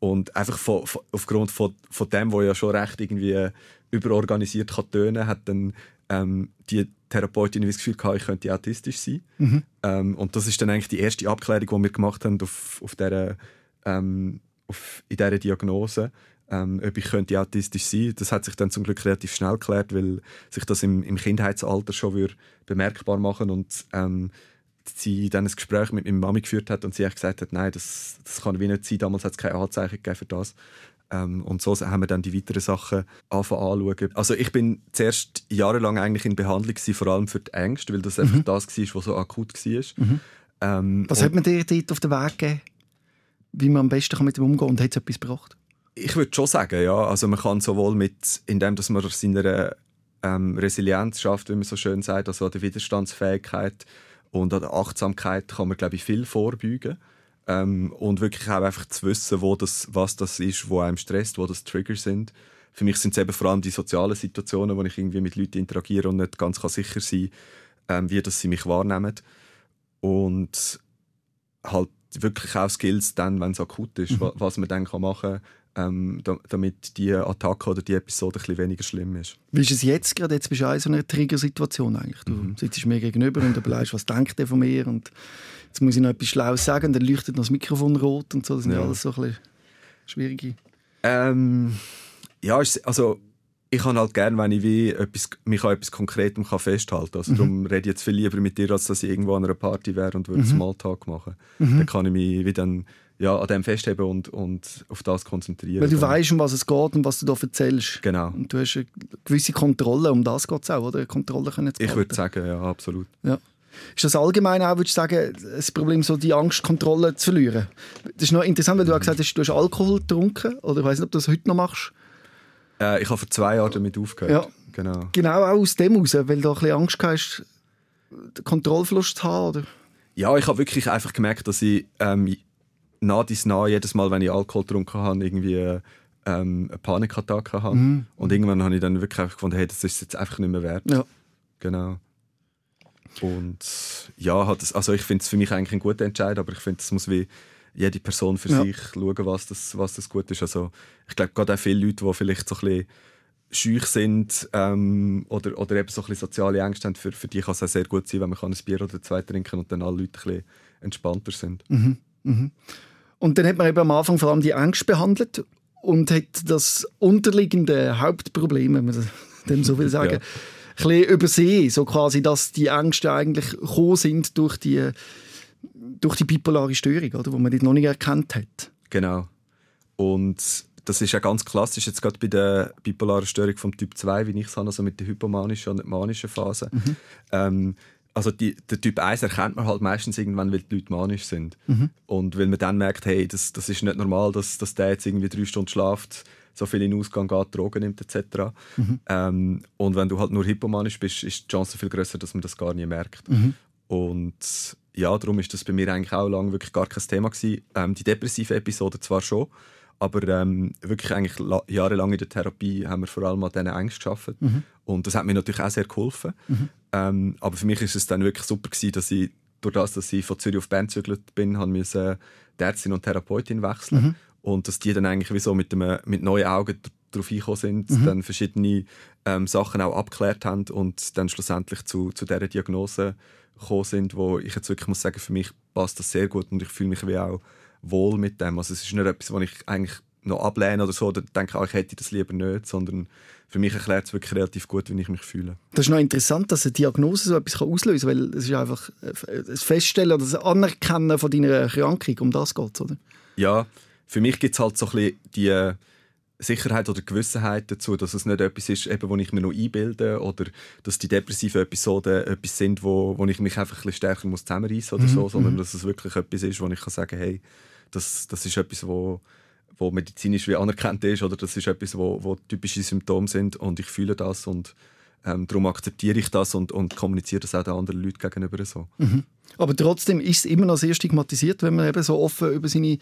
Speaker 4: Und einfach von, von, aufgrund von, von dem, wo ja schon recht irgendwie überorganisiert kann tönen, hat dann ähm, die Therapeutin das Gefühl gehabt, ich könnte autistisch sein. Mhm. Ähm, und das ist dann eigentlich die erste Abklärung, die wir gemacht haben auf, auf dieser, ähm, auf, in dieser Diagnose, ähm, ob ich könnte autistisch sein. Das hat sich dann zum Glück relativ schnell geklärt, weil sich das im, im Kindheitsalter schon bemerkbar machen und ähm, sie dann ein Gespräch mit meiner Mami geführt hat und sie hat gesagt hat, nein, das, das kann wie nicht sein. Damals hat es keine Anzeichen gegeben für das. Ähm, und so haben wir dann die weiteren Sachen anfangen Also ich bin zuerst jahrelang eigentlich in Behandlung gewesen, vor allem für die Ängste, weil das mhm. einfach das war, was so akut war. Mhm.
Speaker 3: Ähm, was hat man dir dort auf den Weg gegeben, wie man am besten mit dem umgehen kann und hat es etwas gebracht?
Speaker 4: Ich würde schon sagen, ja. Also man kann sowohl mit, indem dass man seiner ähm, Resilienz schafft, wie man so schön sagt, also an der Widerstandsfähigkeit und an der Achtsamkeit kann man, glaube ich, viel vorbeugen. Ähm, und wirklich auch einfach zu wissen, wo das, was das ist, wo einem stresst, wo das Trigger sind. Für mich sind es eben vor allem die sozialen Situationen, wo ich irgendwie mit Leuten interagiere und nicht ganz sicher sein kann, ähm, wie das sie mich wahrnehmen. Und halt wirklich auch Skills dann, wenn es akut ist, mhm. was man dann machen kann, ähm, damit die Attacke oder die Episode ein bisschen weniger schlimm ist.
Speaker 3: Wie ist es jetzt gerade? Jetzt bist du in so einer Trigger-Situation eigentlich. Du mhm. sitzt mir gegenüber und überlegst, was denkt der von mir und jetzt muss ich noch etwas Schlaues sagen, dann leuchtet noch das Mikrofon rot und so. Das sind ja. alles so ein bisschen schwierige.
Speaker 4: Ähm, ja, also ich kann halt gerne, wenn ich wie etwas, mich an etwas Konkretem kann festhalten kann. Also mhm. Darum rede ich jetzt viel lieber mit dir, als dass ich irgendwo an einer Party wäre und würde mhm. Smalltalk machen. Mhm. Dann kann ich mich wie dann, ja, an dem festheben und, und auf das konzentrieren.
Speaker 3: Weil du weißt, um was es geht und was du da erzählst.
Speaker 4: Genau.
Speaker 3: Und du hast eine gewisse Kontrolle, um das geht es auch, oder? Kontrolle können
Speaker 4: zu Ich würde sagen, ja, absolut.
Speaker 3: Ja. Ist das allgemein auch, würdest du sagen, das Problem, so die Angst, Kontrolle zu verlieren? Das ist noch interessant, weil du mhm. gesagt hast, du hast Alkohol getrunken. Oder ich weiß nicht, ob du das heute noch machst.
Speaker 4: Äh, ich habe vor zwei Jahren damit aufgehört. Ja. Genau.
Speaker 3: genau auch aus dem heraus, weil du ein bisschen Angst hast, den Kontrollverlust zu haben, oder?
Speaker 4: Ja, ich habe wirklich einfach gemerkt, dass ich ähm, nah dies nah jedes Mal, wenn ich Alkohol getrunken habe, irgendwie ähm, eine Panikattacke habe. Mhm. Und irgendwann habe ich dann wirklich gefunden, hey, das ist jetzt einfach nicht mehr wert. Ja. Genau. Und ja, hat das, also ich finde es für mich eigentlich ein guter Entscheid, aber ich finde, es muss wie jede Person für ja. sich schauen, was das, was das gut ist. Also ich glaube, gerade auch viele Leute, die vielleicht so ein bisschen schüch sind ähm, oder, oder eben so ein bisschen soziale Ängste haben, für, für die kann es auch sehr gut sein, wenn man ein Bier oder zwei trinken und dann alle Leute ein bisschen entspannter sind.
Speaker 3: Mhm. Mhm. Und dann hat man eben am Anfang vor allem die Ängste behandelt und hat das unterliegende Hauptproblem, wenn man [LAUGHS] dem so will sagen, ja ein übersehen, so quasi, dass die Ängste eigentlich gekommen sind durch die, durch die bipolare Störung, oder, wo man die noch nicht erkannt hat.
Speaker 4: Genau. Und das ist ja ganz klassisch jetzt gerade bei der bipolaren Störung vom Typ 2, wie ich es habe, also mit der hypomanischen und manischen Phase. Mhm. Ähm, also die, der Typ 1 erkennt man halt meistens irgendwann, weil die Leute manisch sind. Mhm. Und weil man dann merkt, hey, das, das ist nicht normal, dass, dass der jetzt irgendwie drei Stunden schlaft so viel in den Ausgang geht, Drogen nimmt etc. Mhm. Ähm, und wenn du halt nur hypomanisch bist, ist die Chance viel größer, dass man das gar nicht merkt. Mhm. Und ja, darum ist das bei mir eigentlich auch lange wirklich gar kein Thema gewesen. Ähm, die depressive Episode zwar schon, aber ähm, wirklich eigentlich jahrelang in der Therapie haben wir vor allem an diesen Ängsten gearbeitet. Mhm. Und das hat mir natürlich auch sehr geholfen. Mhm. Ähm, aber für mich ist es dann wirklich super gewesen, dass ich durch das, dass ich von Zürich auf Bern gezügelt bin, habe ich die Ärztin und Therapeutin wechseln. Mhm und dass die dann eigentlich wie so mit, dem, mit neuen Augen darauf eingekommen sind, mhm. dann verschiedene ähm, Sachen auch abgeklärt haben und dann schlussendlich zu, zu dieser Diagnose gekommen sind, wo ich jetzt wirklich muss sagen, für mich passt das sehr gut und ich fühle mich wie auch wohl mit dem. Also es ist nicht etwas, was ich eigentlich noch ablehne oder so oder denke, ah, ich hätte das lieber nicht, sondern für mich erklärt es wirklich relativ gut, wie ich mich fühle.
Speaker 3: Das ist noch interessant, dass eine Diagnose so etwas auslösen kann, weil es ist einfach das Feststellen oder das Anerkennen von deiner Erkrankung, um das geht oder?
Speaker 4: Ja, für mich gibt es halt so ein bisschen die äh, Sicherheit oder Gewissenheit dazu, dass es nicht etwas ist, eben, wo ich mir noch einbilde oder dass die depressiven Episoden etwas sind, wo, wo ich mich einfach ein bisschen stärker muss zusammenreißen oder mhm. so, sondern mhm. dass es wirklich etwas ist, wo ich kann sagen hey, das, das ist etwas, wo, wo medizinisch wie anerkannt ist oder das ist etwas, wo, wo typische Symptome sind und ich fühle das und ähm, darum akzeptiere ich das und, und kommuniziere das auch den anderen Leuten gegenüber so.
Speaker 3: Mhm. Aber trotzdem ist es immer noch sehr stigmatisiert, wenn man eben so offen über seine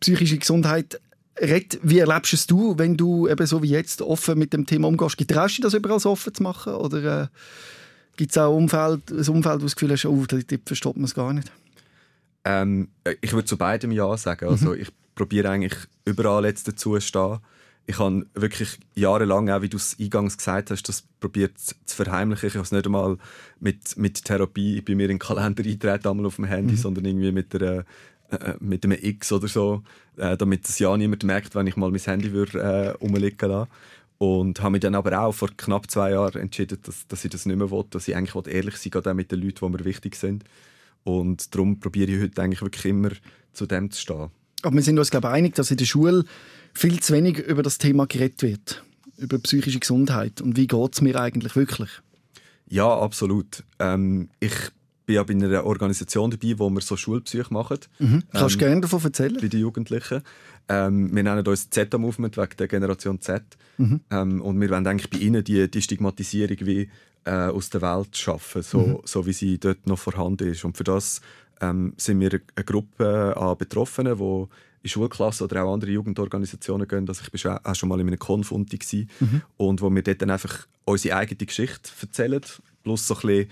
Speaker 3: psychische Gesundheit redet. Wie erlebst es du, wenn du eben so wie jetzt offen mit dem Thema umgehst? Getraust du das überall so offen zu machen oder äh, gibt es auch Umfeld, ein Umfeld, wo du das Gefühl hast, oh, dort versteht man es gar nicht?
Speaker 4: Ähm, ich würde zu beidem Ja sagen. Also mhm. ich probiere eigentlich überall jetzt dazu zu stehen ich habe wirklich jahrelang, auch wie du es eingangs gesagt hast, das probiert zu verheimlichen. Ich habe es nicht einmal mit, mit Therapie bei mir in den Kalender eintreten, einmal auf dem Handy, mhm. sondern irgendwie mit, äh, äh, mit einem X oder so, äh, damit es ja niemand merkt, wenn ich mal mein Handy würde, äh, rumliegen lasse. Und habe mich dann aber auch vor knapp zwei Jahren entschieden, dass, dass ich das nicht mehr will, dass ich eigentlich ehrlich sein will, mit den Leuten, die mir wichtig sind. Und darum probiere ich heute eigentlich wirklich immer zu dem zu stehen.
Speaker 3: Aber wir sind uns, glaube ich, einig, dass in der Schule viel zu wenig über das Thema geredet wird. Über psychische Gesundheit. Und wie geht es mir eigentlich wirklich?
Speaker 4: Ja, absolut. Ähm, ich bin ja bei einer Organisation dabei, wo wir so Schulpsych machen.
Speaker 3: Mhm. Kannst du ähm, gerne davon erzählen?
Speaker 4: Bei den Jugendlichen. Ähm, wir nennen uns Z-Movement wegen der Generation Z. Mhm. Ähm, und wir wollen eigentlich bei ihnen die, die Stigmatisierung wie äh, aus der Welt schaffen, so, mhm. so wie sie dort noch vorhanden ist. Und für das ähm, sind wir eine Gruppe an Betroffenen, die in Schulklassen oder auch andere Jugendorganisationen gehen. Also ich war auch schon mal in einem Konfunti mhm. und wo wir dort dann einfach unsere eigene Geschichte erzählen, plus so ein bisschen,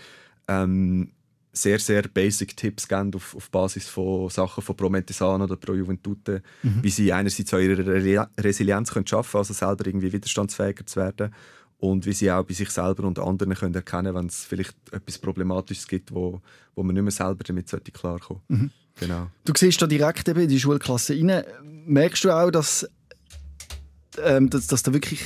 Speaker 4: ähm, sehr, sehr basic Tipps geben auf, auf Basis von Sachen von Pro Mentesan oder Pro Juventute, mhm. wie sie einerseits an ihrer Re Resilienz können schaffen können, also selber irgendwie widerstandsfähiger zu werden und wie sie auch bei sich selber und anderen können erkennen wenn es vielleicht etwas Problematisches gibt, wo, wo man nicht mehr selber damit klarkommen sollte. Mhm. Genau.
Speaker 3: Du siehst da direkt eben in die Schulklasse rein. Merkst du auch, dass, ähm, dass, dass da wirklich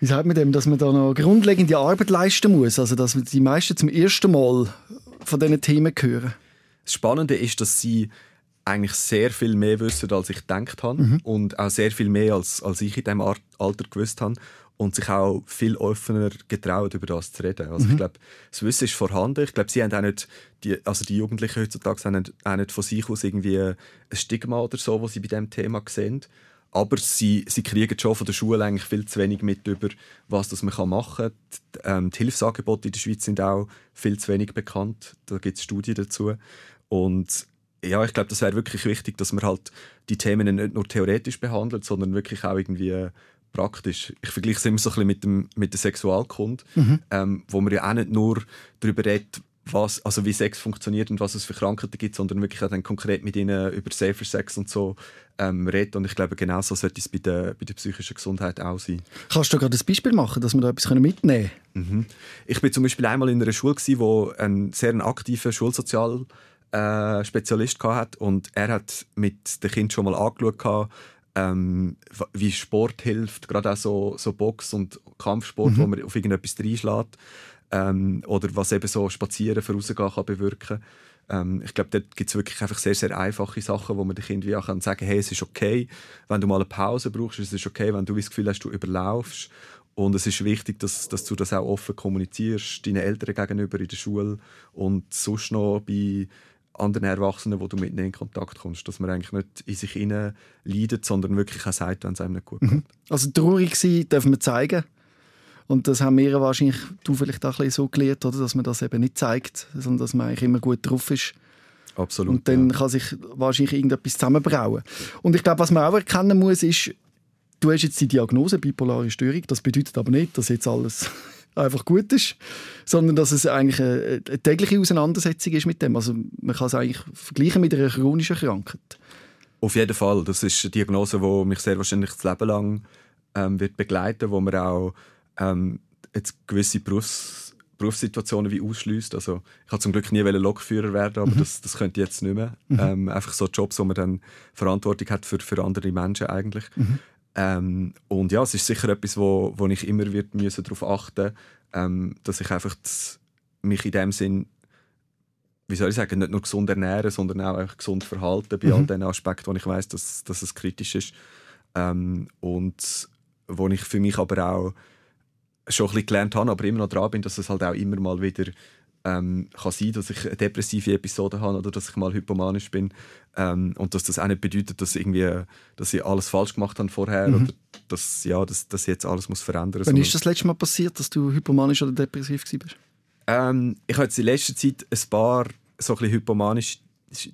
Speaker 3: wie sagt man dem, dass man da noch grundlegende Arbeit leisten muss, also dass die meisten zum ersten Mal von diesen Themen hören?
Speaker 4: Das Spannende ist, dass sie eigentlich sehr viel mehr wissen, als ich gedacht habe mhm. und auch sehr viel mehr, als, als ich in diesem Alter gewusst habe und sich auch viel offener getraut, über das zu reden. Also mhm. ich glaube, das Wissen ist vorhanden. Ich glaube, sie haben auch nicht, die, also die Jugendlichen heutzutage haben auch nicht von sich aus irgendwie ein Stigma oder so, was sie bei diesem Thema sehen. Aber sie, sie kriegen schon von der Schule eigentlich viel zu wenig mit über, was das man machen kann. Die, ähm, die Hilfsangebote in der Schweiz sind auch viel zu wenig bekannt. Da gibt es Studien dazu. Und ja, ich glaube, das wäre wirklich wichtig, dass man halt die Themen nicht nur theoretisch behandelt, sondern wirklich auch irgendwie praktisch. Ich vergleiche es immer so ein bisschen mit, dem, mit der Sexualkunde, mhm. ähm, wo man ja auch nicht nur darüber redet, was, also wie Sex funktioniert und was es für Krankheiten gibt, sondern wirklich auch dann konkret mit ihnen über Safer Sex und so ähm, redet. Und ich glaube, genau so sollte es bei der, bei der psychischen Gesundheit auch sein.
Speaker 3: Kannst du gerade ein Beispiel machen, dass wir da etwas mitnehmen können?
Speaker 4: Mhm. Ich bin zum Beispiel einmal in einer Schule, gewesen, wo ein sehr aktiver Schulsozial äh, Spezialist hatte und er hat mit den Kindern schon mal angeschaut, ähm, wie Sport hilft, gerade auch so, so Box- und Kampfsport, mhm. wo man auf irgendetwas reinschlägt. Ähm, oder was eben so Spazieren für rausgehen kann bewirken. Ähm, ich glaube, dort gibt es wirklich einfach sehr, sehr einfache Sachen, wo man den Kindern auch sagen kann, hey, es ist okay, wenn du mal eine Pause brauchst, es ist okay, wenn du das Gefühl hast, du überlaufst. Und es ist wichtig, dass, dass du das auch offen kommunizierst, deinen Eltern gegenüber in der Schule und sonst noch bei anderen Erwachsenen, wo du mit ihnen in Kontakt kommst, dass man eigentlich nicht in sich hinein leidet, sondern wirklich auch sagt, wenn es einem nicht gut mhm. geht.
Speaker 3: Also traurig sein dürfen wir zeigen. Und das haben wir wahrscheinlich, du vielleicht auch ein bisschen so gelernt, oder? dass man das eben nicht zeigt, sondern dass man eigentlich immer gut drauf ist.
Speaker 4: Absolut.
Speaker 3: Und dann ja. kann sich wahrscheinlich irgendetwas zusammenbrauen. Und ich glaube, was man auch erkennen muss, ist, du hast jetzt die Diagnose bipolare Störung. Das bedeutet aber nicht, dass jetzt alles einfach gut ist, sondern dass es eigentlich eine, eine, tägliche Auseinandersetzung ist mit dem. Also man kann es eigentlich vergleichen mit einer chronischen Krankheit.
Speaker 4: Auf jeden Fall. Das ist eine Diagnose, die mich sehr wahrscheinlich das Leben lang ähm, wird begleiten, wo man auch ähm, jetzt gewisse Berufs Berufssituationen wie ausschließt. Also ich habe zum Glück nie Lokführer werden, aber mhm. das, das könnte ich jetzt nicht mehr. Mhm. Ähm, einfach so Jobs, wo man dann Verantwortung hat für, für andere Menschen eigentlich. Mhm. Ähm, und ja, es ist sicher etwas, wo, wo ich immer wird müssen darauf achten ähm, dass ich einfach das, mich in dem Sinn wie soll ich sagen, nicht nur gesund ernähren, sondern auch gesund verhalten bei mhm. all den Aspekten, wo ich weiß, dass, dass es kritisch ist. Ähm, und wo ich für mich aber auch schon ein bisschen gelernt habe, aber immer noch dran bin, dass es halt auch immer mal wieder ähm, kann sein, dass ich eine depressive Episode habe oder dass ich mal hypomanisch bin ähm, und dass das auch nicht bedeutet, dass, irgendwie, dass ich alles falsch gemacht habe vorher mhm. oder dass, ja, dass, dass jetzt alles muss verändern muss.
Speaker 3: Wann ist das letzte Mal passiert, dass du hypomanisch oder depressiv warst?
Speaker 4: Ähm, ich hatte in letzter Zeit ein paar so ein bisschen hypomanische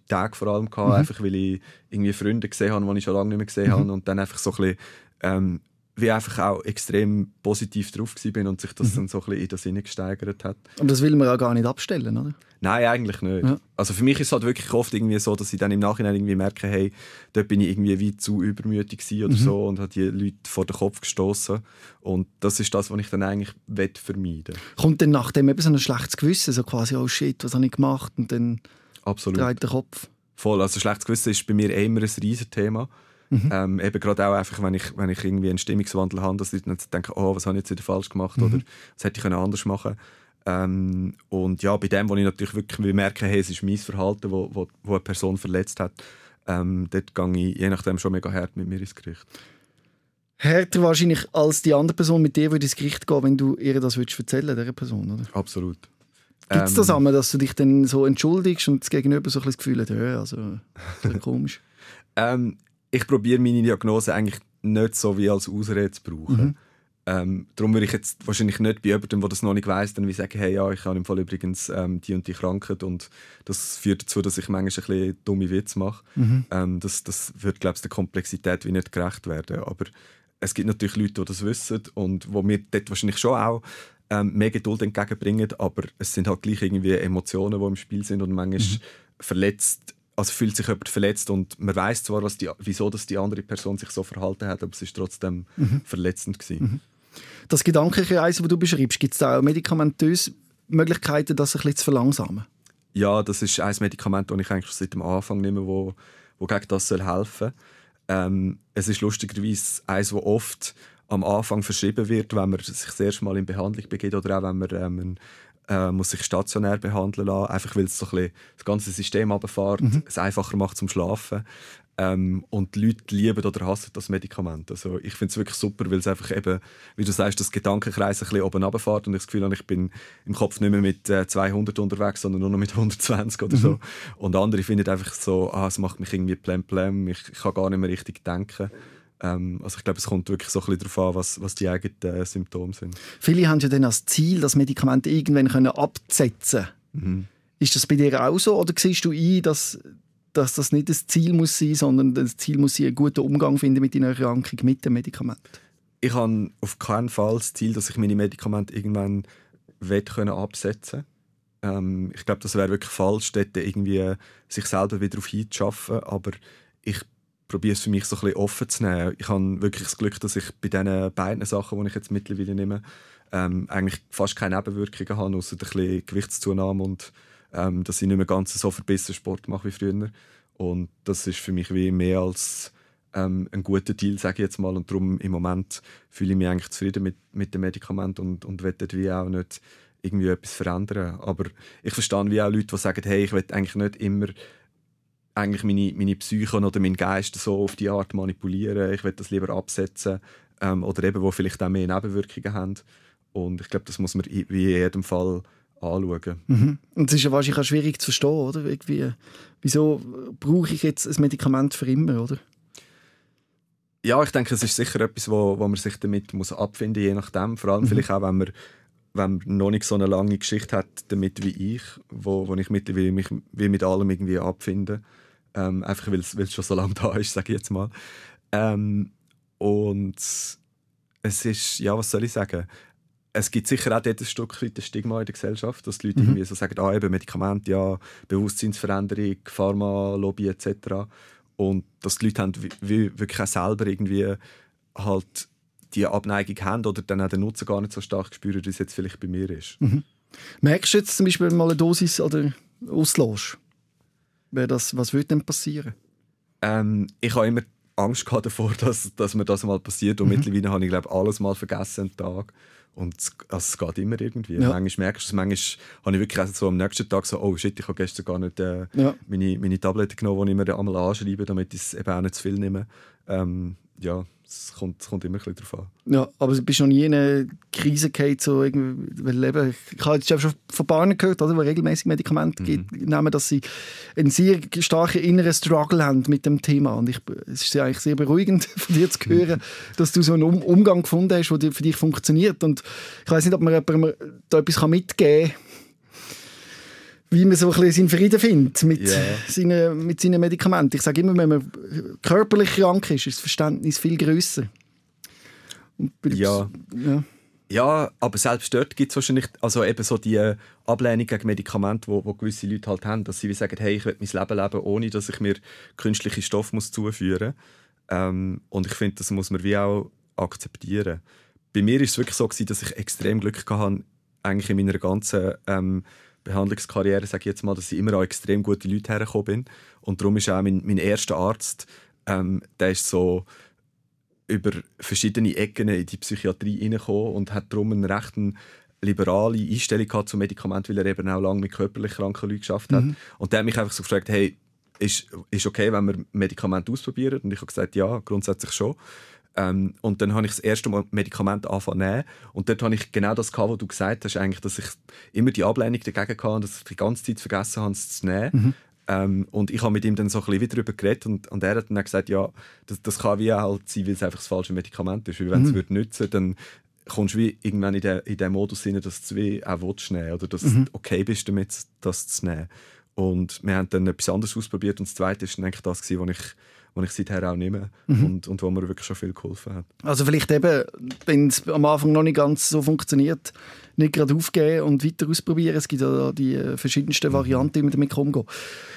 Speaker 4: Tage vor allem gehabt, mhm. einfach weil ich irgendwie Freunde gesehen habe, die ich schon lange nicht mehr gesehen mhm. habe und dann einfach so ein bisschen ähm, wie einfach auch extrem positiv drauf bin und sich das mhm. dann so ein bisschen in das Sinne gesteigert hat.
Speaker 3: Aber das will man auch gar nicht abstellen, oder?
Speaker 4: Nein, eigentlich nicht. Ja. Also für mich ist es halt wirklich oft irgendwie so, dass ich dann im Nachhinein irgendwie merke, hey, dort bin ich irgendwie wie zu übermütig oder mhm. so und habe die Leute vor den Kopf gestoßen und das ist das, was ich dann eigentlich vermeiden
Speaker 3: Kommt dann nachdem eben so ein schlechtes Gewissen, so quasi, oh shit, was habe ich gemacht und dann
Speaker 4: Absolut.
Speaker 3: dreht der Kopf?
Speaker 4: Voll, also schlechtes Gewissen ist bei mir immer ein riesen Thema. Mhm. Ähm, eben gerade auch einfach, wenn ich, wenn ich irgendwie einen Stimmungswandel habe, dass ich dann denke, oh, was habe ich jetzt wieder falsch gemacht mhm. oder was hätte ich anders machen ähm, Und ja, bei dem, wo ich natürlich wirklich merke, hey, es ist mein Verhalten, wo, wo, wo eine Person verletzt hat, ähm, dort gehe ich je nachdem schon mega hart mit mir ins Gericht.
Speaker 3: Härter wahrscheinlich als die andere Person, mit der würde ins Gericht gehen, wenn du ihr das würdest erzählen, dieser Person, oder?
Speaker 4: Absolut.
Speaker 3: Gibt es das ähm, einmal, dass du dich dann so entschuldigst und das Gegenüber so ein das Gefühl hat, ja, also, [LAUGHS] komisch?
Speaker 4: ähm, ich probiere meine Diagnose eigentlich nicht so wie als Ausrede zu brauchen. Mhm. Ähm, darum würde ich jetzt wahrscheinlich nicht bei jemandem, der das noch nicht weiss, dann wie sagen, hey, ja, ich habe im Fall übrigens ähm, die und die Krankheit und das führt dazu, dass ich manchmal ein bisschen dumme Witze mache. Mhm. Ähm, das, das wird, glaube ich, der Komplexität wie nicht gerecht werden. Aber es gibt natürlich Leute, die das wissen und wo mir dort wahrscheinlich schon auch ähm, mehr Geduld entgegenbringen, aber es sind halt gleich irgendwie Emotionen, die im Spiel sind und manchmal mhm. verletzt also fühlt sich jemand verletzt und man weiß zwar, was die, wieso dass die andere Person sich so verhalten hat, aber es ist trotzdem mhm. verletzend gewesen. Mhm.
Speaker 3: Das Gedankenkreis, das du beschreibst, gibt es da auch medikamentöse Möglichkeiten, das ein bisschen zu verlangsamen?
Speaker 4: Ja, das ist ein Medikament, das ich eigentlich seit dem Anfang nehme, wo, wo gegen das soll helfen. Ähm, es ist lustigerweise eines, das oft am Anfang verschrieben wird, wenn man sich das erste Mal in Behandlung begeht oder auch wenn man ähm, äh, muss sich stationär behandeln lassen, einfach weil es so ein bisschen das ganze System runterfährt, mhm. es einfacher macht zum Schlafen. Ähm, und die Leute lieben oder hassen das Medikament. Also ich finde es wirklich super, weil es einfach eben, wie du sagst, das Gedankenkreis ein bisschen oben runterfährt und ich das Gefühl habe, ich bin im Kopf nicht mehr mit äh, 200 unterwegs, sondern nur noch mit [LAUGHS] 120 oder so. Mhm. Und andere finden einfach so, ah, es macht mich irgendwie plem plem, ich, ich kann gar nicht mehr richtig denken. Ähm, also ich glaube, es kommt wirklich so ein bisschen darauf an, was, was die eigenen äh, Symptome sind.
Speaker 3: Viele haben ja dann als Ziel, das Medikament irgendwann können abzusetzen. Mhm. Ist das bei dir auch so oder siehst du ein, dass, dass das nicht das Ziel muss sein, sondern das Ziel muss sein, einen guten Umgang finden mit deiner Erkrankung mit dem Medikament?
Speaker 4: Ich habe auf keinen Fall das Ziel, dass ich meine Medikamente irgendwann können absetzen ähm, Ich glaube, das wäre wirklich falsch, dort irgendwie sich selber wieder auf hinzuschaffen. Aber ich probiere es für mich so ein bisschen offen zu nehmen. Ich habe wirklich das Glück, dass ich bei diesen beiden Sachen, die ich jetzt mittlerweile nehme, ähm, eigentlich fast keine Nebenwirkungen habe, außer ein bisschen Gewichtszunahme und ähm, dass ich nicht mehr ganz so verbissen Sport mache wie früher. Und das ist für mich wie mehr als ähm, ein guter Deal, sage ich jetzt mal. Und darum im Moment fühle ich mich eigentlich zufrieden mit, mit dem Medikament und, und will wie auch nicht irgendwie etwas verändern. Aber ich verstehe wie auch Leute, die sagen, hey, ich will eigentlich nicht immer eigentlich meine, meine Psyche oder meinen Geist so auf die Art manipulieren. Ich will das lieber absetzen. Ähm, oder eben, wo vielleicht auch mehr Nebenwirkungen haben. Und ich glaube, das muss man wie in jedem Fall anschauen.
Speaker 3: Mhm. Und es ist ja wahrscheinlich auch schwierig zu verstehen, oder? Irgendwie, wieso brauche ich jetzt ein Medikament für immer, oder?
Speaker 4: Ja, ich denke, es ist sicher etwas, wo, wo man sich damit muss abfinden muss, je nachdem. Vor allem mhm. vielleicht auch, wenn man, wenn man noch nicht so eine lange Geschichte hat damit wie ich, wo, wo ich mittlerweile mich wie mit allem irgendwie abfinde. Ähm, einfach weil es schon so lange [LAUGHS] da ist, sage ich jetzt mal. Ähm, und es ist, ja, was soll ich sagen? Es gibt sicher auch dort ein Stück weit ein Stigma in der Gesellschaft, dass die Leute mhm. irgendwie so sagen, ah, eben Medikamente, ja, Bewusstseinsveränderung, Pharmalobby etc. Und dass die Leute haben, wie, wie wirklich auch selber irgendwie halt die Abneigung haben oder dann auch den Nutzen gar nicht so stark spüren, wie es jetzt vielleicht bei mir ist.
Speaker 3: Mhm. Merkst du jetzt zum Beispiel mal eine Dosis oder das, was würde denn passieren?
Speaker 4: Ähm, ich habe immer Angst gehabt davor, dass, dass mir das mal passiert. Und mhm. mittlerweile habe ich glaube alles mal vergessen am Tag. Und es, also es geht immer irgendwie. Ja. Manchmal merkst du es, manchmal habe ich wirklich so am nächsten Tag so, oh shit, ich habe gestern gar nicht äh, ja. meine, meine Tabletten genommen, die ich mir einmal anschreibe, damit ich es eben auch nicht zu viel nehme. Ähm, ja, es kommt, kommt immer ein bisschen drauf an.
Speaker 3: Ja, aber du bist noch nie in eine Krise gefallen, so irgendwie, weil eben, ich habe jetzt schon von Paaren gehört, oder, die regelmäßig Medikamente mhm. nehmen, dass sie einen sehr starken inneren Struggle haben mit dem Thema. Und ich, es ist eigentlich sehr beruhigend [LAUGHS] von dir zu hören, mhm. dass du so einen um Umgang gefunden hast, der für dich funktioniert. Und ich weiß nicht, ob man jemandem da etwas mitgeben kann, wie man so ein bisschen seinen Frieden findet mit, yeah. seinen, mit seinen Medikamenten. Ich sage immer, wenn man körperlich krank ist, ist das Verständnis viel grösser.
Speaker 4: Ja. ja. Ja, aber selbst dort gibt es wahrscheinlich also eben so die Ablehnung gegen Medikamente, wo, wo gewisse Leute halt haben, dass sie wie sagen, hey, ich will mein Leben leben, ohne dass ich mir künstliche Stoffe muss zuführen muss. Ähm, und ich finde, das muss man wie auch akzeptieren. Bei mir ist es wirklich so gewesen, dass ich extrem Glück hatte, eigentlich in meiner ganzen ähm, Behandlungskarriere, sage ich jetzt mal, dass ich immer an extrem gute Leute hergekommen bin. Und darum ist auch mein, mein erster Arzt, ähm, der ist so über verschiedene Ecken in die Psychiatrie reingekommen und hat darum eine recht liberale Einstellung gehabt zu Medikamenten, weil er eben auch lange mit körperlich kranken Leuten geschafft hat. Mhm. Und der hat mich einfach so gefragt, hey, ist, ist okay, wenn wir Medikamente ausprobieren? Und ich habe gesagt, ja, grundsätzlich schon. Ähm, und dann habe ich das erste Mal Medikament angefangen Und dort habe ich genau das gehabt, was du gesagt hast, eigentlich, dass ich immer die Ablehnung dagegen hatte und dass ich die ganze Zeit vergessen habe, es zu nehmen. Mhm. Ähm, und ich habe mit ihm dann so ein bisschen darüber geredet und, und er hat dann gesagt, ja, das, das kann wie halt sein, weil es einfach das falsche Medikament ist. Weil wenn mhm. es nützen dann kommst du wie irgendwann in den, in den Modus rein, dass du wie auch willst nehmen oder dass mhm. du okay bist damit, das zu nehmen. Und wir haben dann etwas anderes ausprobiert und das Zweite war dann eigentlich das, was ich die ich seither auch nehme mhm. und, und wo mir wirklich schon viel geholfen hat.
Speaker 3: Also vielleicht eben, wenn es am Anfang noch nicht ganz so funktioniert, nicht gerade aufgeben und weiter ausprobieren. Es gibt ja die äh, verschiedensten mhm. Varianten, wie man damit umgehen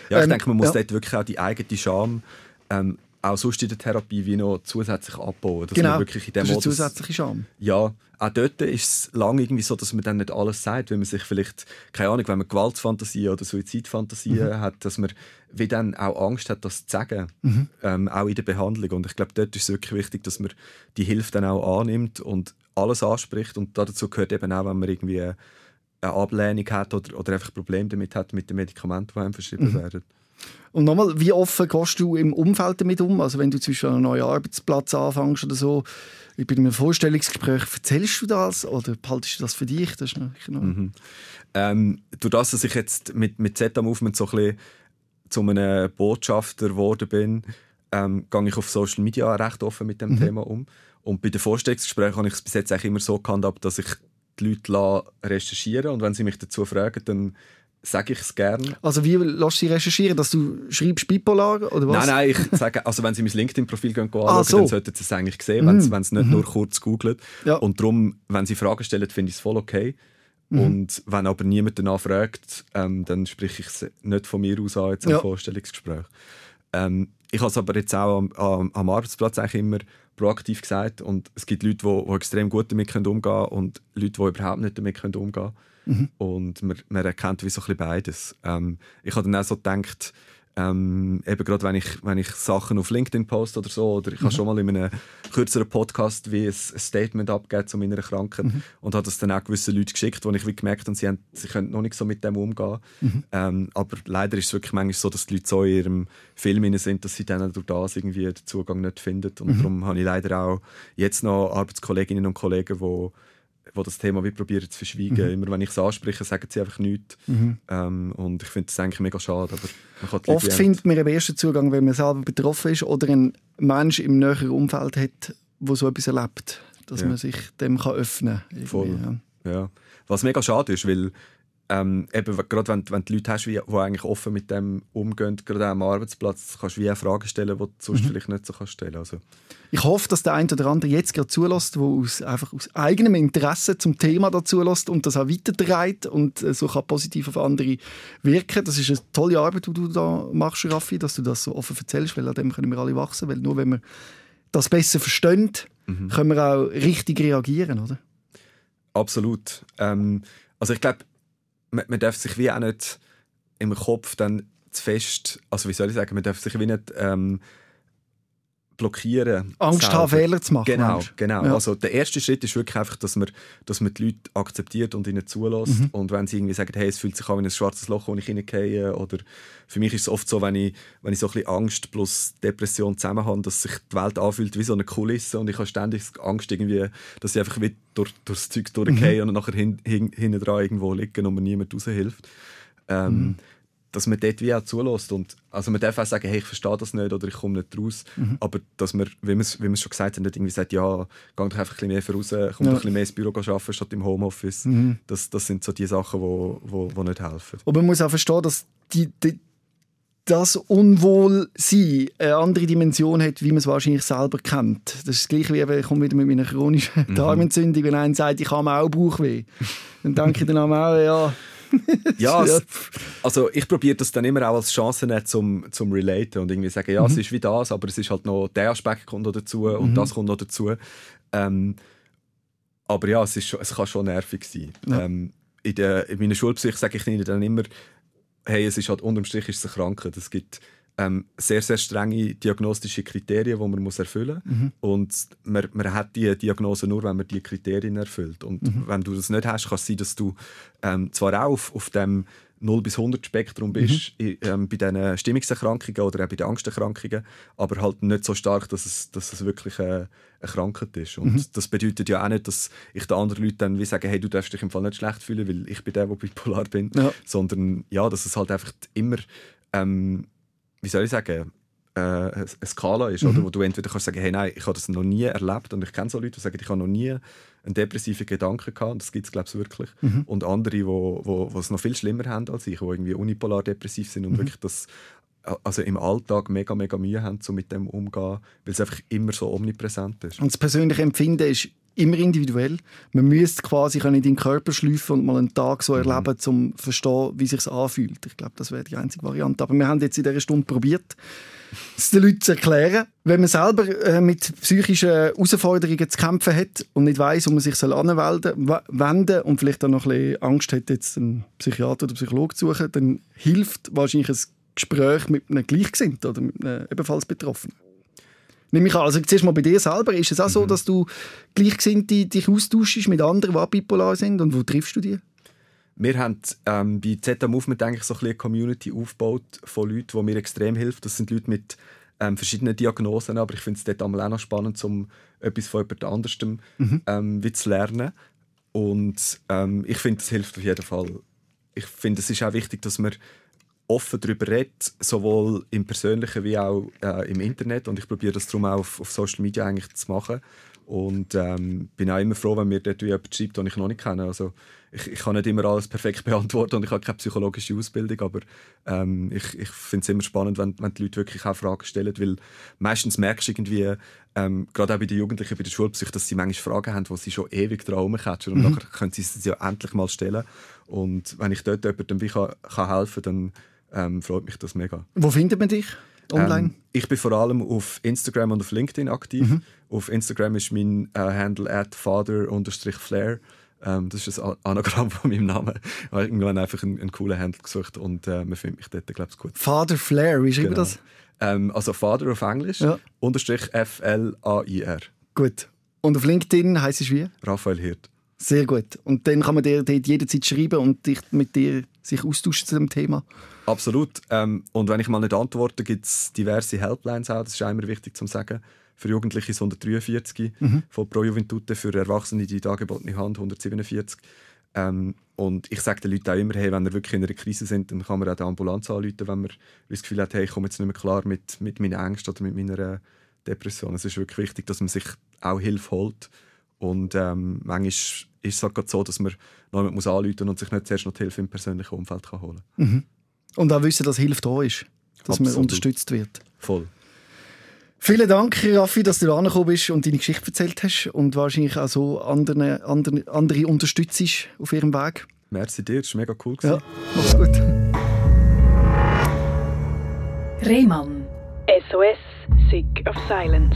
Speaker 4: Ja, ich ähm, denke, man muss ja. dort wirklich auch die eigene Scham ähm, auch sonst in der Therapie wie noch zusätzlich abbauen. Dass
Speaker 3: genau,
Speaker 4: wirklich in dem
Speaker 3: das ist Modus, zusätzliche Scham.
Speaker 4: Ja, auch dort ist es lange irgendwie so, dass man dann nicht alles sagt, wenn man sich vielleicht, keine Ahnung, wenn man Gewaltfantasien oder Suizidfantasien mhm. hat, dass man wie dann auch Angst hat, das zu sagen, mhm. ähm, auch in der Behandlung. Und ich glaube, dort ist es wirklich wichtig, dass man die Hilfe dann auch annimmt und alles anspricht. Und dazu gehört eben auch, wenn man irgendwie eine Ablehnung hat oder, oder einfach Probleme damit hat mit den Medikamenten, die einem verschrieben mhm. werden.
Speaker 3: Und nochmal, wie offen gehst du im Umfeld damit um? Also wenn du zwischen einem neuen Arbeitsplatz anfängst oder so, bei einem Vorstellungsgespräch, erzählst du das oder behaltest du das für dich? Das ist noch,
Speaker 4: mhm. ähm, durch das, dass ich jetzt mit, mit Z-Movement so ein bisschen zu einem Botschafter geworden bin, ähm, gehe ich auf Social Media recht offen mit dem mhm. Thema um. Und bei den Vorstellungsgesprächen habe ich es bis jetzt eigentlich immer so gehandhabt, dass ich die Leute recherchieren und wenn sie mich dazu fragen, dann sage ich es gerne.
Speaker 3: Also wie lässt sie recherchieren, dass du schreibst bipolar oder was?
Speaker 4: Nein, nein, ich sage, also wenn sie mein LinkedIn-Profil anschauen, ah, so. dann sollten sie es eigentlich sehen, wenn, mm. wenn sie nicht mm. nur kurz googeln. Ja. Und darum, wenn sie Fragen stellen, finde ich es voll okay. Mm. Und wenn aber niemand danach fragt, ähm, dann spreche ich es nicht von mir aus an, jetzt im ja. Vorstellungsgespräch. Ähm, ich habe es aber jetzt auch am, am, am, Arbeitsplatz eigentlich immer proaktiv gesagt und es gibt Leute, die, die extrem gut damit umgehen können und Leute, die überhaupt nicht damit umgehen können. Mhm. Und man, man erkennt wie so ein bisschen beides. Ähm, ich habe dann auch so gedacht, ähm, eben gerade wenn ich, wenn ich Sachen auf LinkedIn poste oder so, oder ich mhm. habe schon mal in einem kürzeren Podcast wie ein, Statement abgegeben zu meiner Krankheit mhm. und habe das dann auch gewissen Leuten geschickt, wo ich wie gemerkt habe, sie, haben, sie können noch nicht so mit dem umgehen. Mhm. Ähm, aber leider ist es wirklich manchmal so, dass die Leute so in ihrem Film sind, dass sie dann durch das irgendwie den Zugang nicht finden. Und mhm. darum habe ich leider auch jetzt noch Arbeitskolleginnen und Kollegen, die die das Thema wie probieren zu verschweigen. Mhm. Immer wenn ich es anspreche, sagen sie einfach nichts. Mhm. Ähm, und ich finde das eigentlich mega schade.
Speaker 3: Aber Oft findet man einen ersten Zugang, wenn man selber betroffen ist oder ein Mensch im näheren Umfeld hat, der so etwas erlebt, dass ja. man sich dem kann öffnen kann.
Speaker 4: Voll. Ja. ja. Was mega schade ist, weil ähm, eben, gerade wenn, wenn du Leute hast, die, eigentlich offen mit dem umgehen, gerade am Arbeitsplatz, kannst du wie eine Frage stellen, die du sonst mhm. vielleicht nicht so kannst stellen also.
Speaker 3: Ich hoffe, dass der eine oder andere jetzt gerade zulässt, der aus, einfach aus eigenem Interesse zum Thema dazu lässt und das auch weitertreibt und äh, so kann positiv auf andere wirken. Das ist eine tolle Arbeit, die du da machst, Raffi, dass du das so offen erzählst, weil an dem können wir alle wachsen, weil nur wenn wir das besser verstehen, mhm. können wir auch richtig reagieren, oder?
Speaker 4: Absolut. Ähm, also ich glaube, man, man darf sich wie auch nicht im Kopf dann zu fest, also wie soll ich sagen, man darf sich wie nicht ähm, blockieren.
Speaker 3: Angst
Speaker 4: selber.
Speaker 3: haben, Fehler zu machen.
Speaker 4: Genau,
Speaker 3: meinst du?
Speaker 4: genau.
Speaker 3: Ja.
Speaker 4: Also der erste Schritt ist wirklich einfach, dass man, dass man die Leute akzeptiert und ihnen zulässt.
Speaker 3: Mhm.
Speaker 4: Und wenn sie irgendwie sagen, hey, es fühlt sich an wie ein schwarzes Loch, wo ich reingehe, oder für mich ist es oft so, wenn ich, wenn ich so ein bisschen Angst plus Depression zusammen habe, dass sich die Welt anfühlt wie so eine Kulisse und ich habe ständig Angst, irgendwie, dass ich einfach wie durch, durchs Zeug durchgehe
Speaker 3: Mhm.
Speaker 4: und nachher hin, hin, hinten dran irgendwo liegen und mir niemand raushilft. Ähm,
Speaker 3: Mhm.
Speaker 4: Dass man dort wie auch zulässt. Und, also man darf auch sagen, hey, ich verstehe das nicht oder ich komme nicht raus.
Speaker 3: Mhm.
Speaker 4: Aber dass man, wie wir es schon gesagt haben, nicht irgendwie sagt, ja, geh doch einfach ein bisschen mehr voraus, komm
Speaker 3: Ja.
Speaker 4: doch ein bisschen mehr ins Büro arbeiten statt im Homeoffice.
Speaker 3: Mhm.
Speaker 4: Das, das sind so die Sachen, die wo, wo, wo nicht helfen.
Speaker 3: Und man muss auch verstehen, dass die, die, das Unwohlsein eine andere Dimension hat, wie man es wahrscheinlich selber kennt. Das ist das Gleiche, wie ich komme wieder mit meiner chronischen
Speaker 4: Mhm.
Speaker 3: Darmentzündung, wenn einer sagt, ich habe auch Bauchweh. Dann denke ich dann auch, ja, [LAUGHS]
Speaker 4: Ja, es, also ich probiere das dann immer auch als Chance nehmen, zum, zum Relaten und irgendwie sagen, ja, es ist wie das, aber es ist halt noch, der Aspekt kommt noch dazu und das kommt noch dazu. Ähm, aber ja, es, ist es kann schon nervig sein.
Speaker 3: Ja.
Speaker 4: Ähm, in, der, in meiner Schulpsych sage ich ihnen dann immer, hey, es ist halt unterm Strich ist es eine Krankheit. Es gibt ähm, sehr, sehr strenge diagnostische Kriterien, die man muss erfüllen muss. Und man, man hat die Diagnose nur, wenn man die Kriterien erfüllt. Und wenn du das nicht hast, kann es sein, dass du ähm, zwar auch auf, auf dem 0 bis 100 Spektrum bist, i- ähm, bei diesen Stimmungserkrankungen oder auch bei den Angsterkrankungen, aber halt nicht so stark, dass es, dass es wirklich eine, Krankheit ist. Und das bedeutet ja auch nicht, dass ich den anderen Leuten dann wie sage, hey, du darfst dich im Fall nicht schlecht fühlen, weil ich bin der, der bipolar bin,
Speaker 3: Ja.
Speaker 4: sondern ja, dass es halt einfach immer, ähm, wie soll ich sagen, äh, eine Skala ist, oder? wo du entweder kannst sagen, hey, nein, ich habe das noch nie erlebt und ich kenne so Leute, die sagen, ich habe noch nie einen depressiven Gedanken gehabt, und das gibt es, glaube ich, wirklich. Und andere, die wo, wo, wo es noch viel schlimmer haben als ich, die irgendwie unipolar depressiv sind und wirklich das also im Alltag mega, mega Mühe haben, so mit dem umzugehen, weil es einfach immer so omnipräsent ist.
Speaker 3: Und das persönliche Empfinden ist immer individuell. Man müsste quasi können in den Körper schleifen und mal einen Tag so erleben, um zu verstehen, wie sich anfühlt. Ich glaube, das wäre die einzige Variante. Aber wir haben jetzt in dieser Stunde probiert, es den Leuten zu erklären. Wenn man selber äh, mit psychischen Herausforderungen zu kämpfen hat und nicht weiß, wo man sich soll anwenden wenden und vielleicht auch noch ein bisschen Angst hat, jetzt einen Psychiater oder Psychologen zu suchen, dann hilft wahrscheinlich ein Gespräch mit einem Gleichgesinnten oder mit einem ebenfalls Betroffenen. Nehme ich an. Also zuerst mal bei dir selber. Ist es auch so, dass du Gleichgesinnte dich austauschst mit anderen, die bipolar sind? Und wo triffst du die?
Speaker 4: Wir haben ähm, bei ZA Movement eigentlich so ein bisschen eine Community aufgebaut von Leuten, die mir extrem hilft. Das sind Leute mit ähm, verschiedenen Diagnosen, aber ich finde es dort auch noch spannend, um etwas von jemand anderem ähm, wie zu lernen. Und ähm, ich finde, das hilft auf jeden Fall. Ich finde, es ist auch wichtig, dass man offen darüber redet, sowohl im Persönlichen wie auch äh, im Internet. Und ich probiere das darum auch auf, auf Social Media eigentlich zu machen. Und ähm, bin auch immer froh, wenn mir dort jemand schreibt, den ich noch nicht kenne. Also ich, ich kann nicht immer alles perfekt [LAUGHS] beantworten und ich habe keine psychologische Ausbildung, aber ähm, ich, ich finde es immer spannend, wenn, wenn die Leute wirklich auch Fragen stellen, weil meistens merkst du irgendwie, ähm, gerade auch bei den Jugendlichen, bei der Schulpsych, dass sie manchmal Fragen haben, die sie schon ewig dran rumkatschen und nachher können sie sie ja endlich mal stellen. Und wenn ich dort jemandem wie kann, kann helfen kann, dann ähm, freut mich das mega.
Speaker 3: Wo findet man dich? Online?
Speaker 4: Ähm, ich bin vor allem auf Instagram und auf LinkedIn aktiv.
Speaker 3: Mhm.
Speaker 4: Auf Instagram ist mein äh, Handle at father-flair. Ähm, das ist ein Anagramm von meinem Namen. Ich habe irgendwann einfach einen, einen coolen Handle gesucht und äh, man findet mich dort, glaube ich, gut.
Speaker 3: Father Flair, wie schreibt man
Speaker 4: Genau.
Speaker 3: das?
Speaker 4: Ähm, also Father auf Englisch,
Speaker 3: Ja.
Speaker 4: unterstrich F-L-A-I-R.
Speaker 3: Gut. Und auf LinkedIn heisst es wie?
Speaker 4: Raphael Hirt.
Speaker 3: Sehr gut. Und dann kann man dir dort jederzeit schreiben und dich mit dir sich austauschen zu dem Thema.
Speaker 4: Absolut. Ähm, und wenn ich mal nicht antworte, gibt es diverse Helplines auch. Das ist immer wichtig zu sagen. Für Jugendliche ist 143 von Pro Juventute, für Erwachsene die dargebotene Hand 147. Ähm, und ich sage den Leuten auch immer, hey, wenn wir wirklich in einer Krise sind, dann kann man auch die Ambulanz anrufen, wenn man das Gefühl hat, hey, ich komme jetzt nicht mehr klar mit, mit meinen Ängsten oder mit meiner äh, Depression. Es ist wirklich wichtig, dass man sich auch Hilfe holt. Und ähm, manchmal ist es halt gerade so, dass man noch jemanden muss anrufen und sich nicht zuerst noch die Hilfe im persönlichen Umfeld kann holen kann.
Speaker 3: Und auch wissen, dass Hilfe da ist. Dass man
Speaker 4: Absolut.
Speaker 3: unterstützt wird.
Speaker 4: Voll.
Speaker 3: Vielen Dank, Raffi, dass du angekommen bist und deine Geschichte erzählt hast und wahrscheinlich auch so andere, andere, andere unterstützt auf ihrem Weg.
Speaker 4: Merci dir, das war mega cool.
Speaker 3: Ja, mach's gut.
Speaker 2: Rehmann. SOS, Sick of Silence.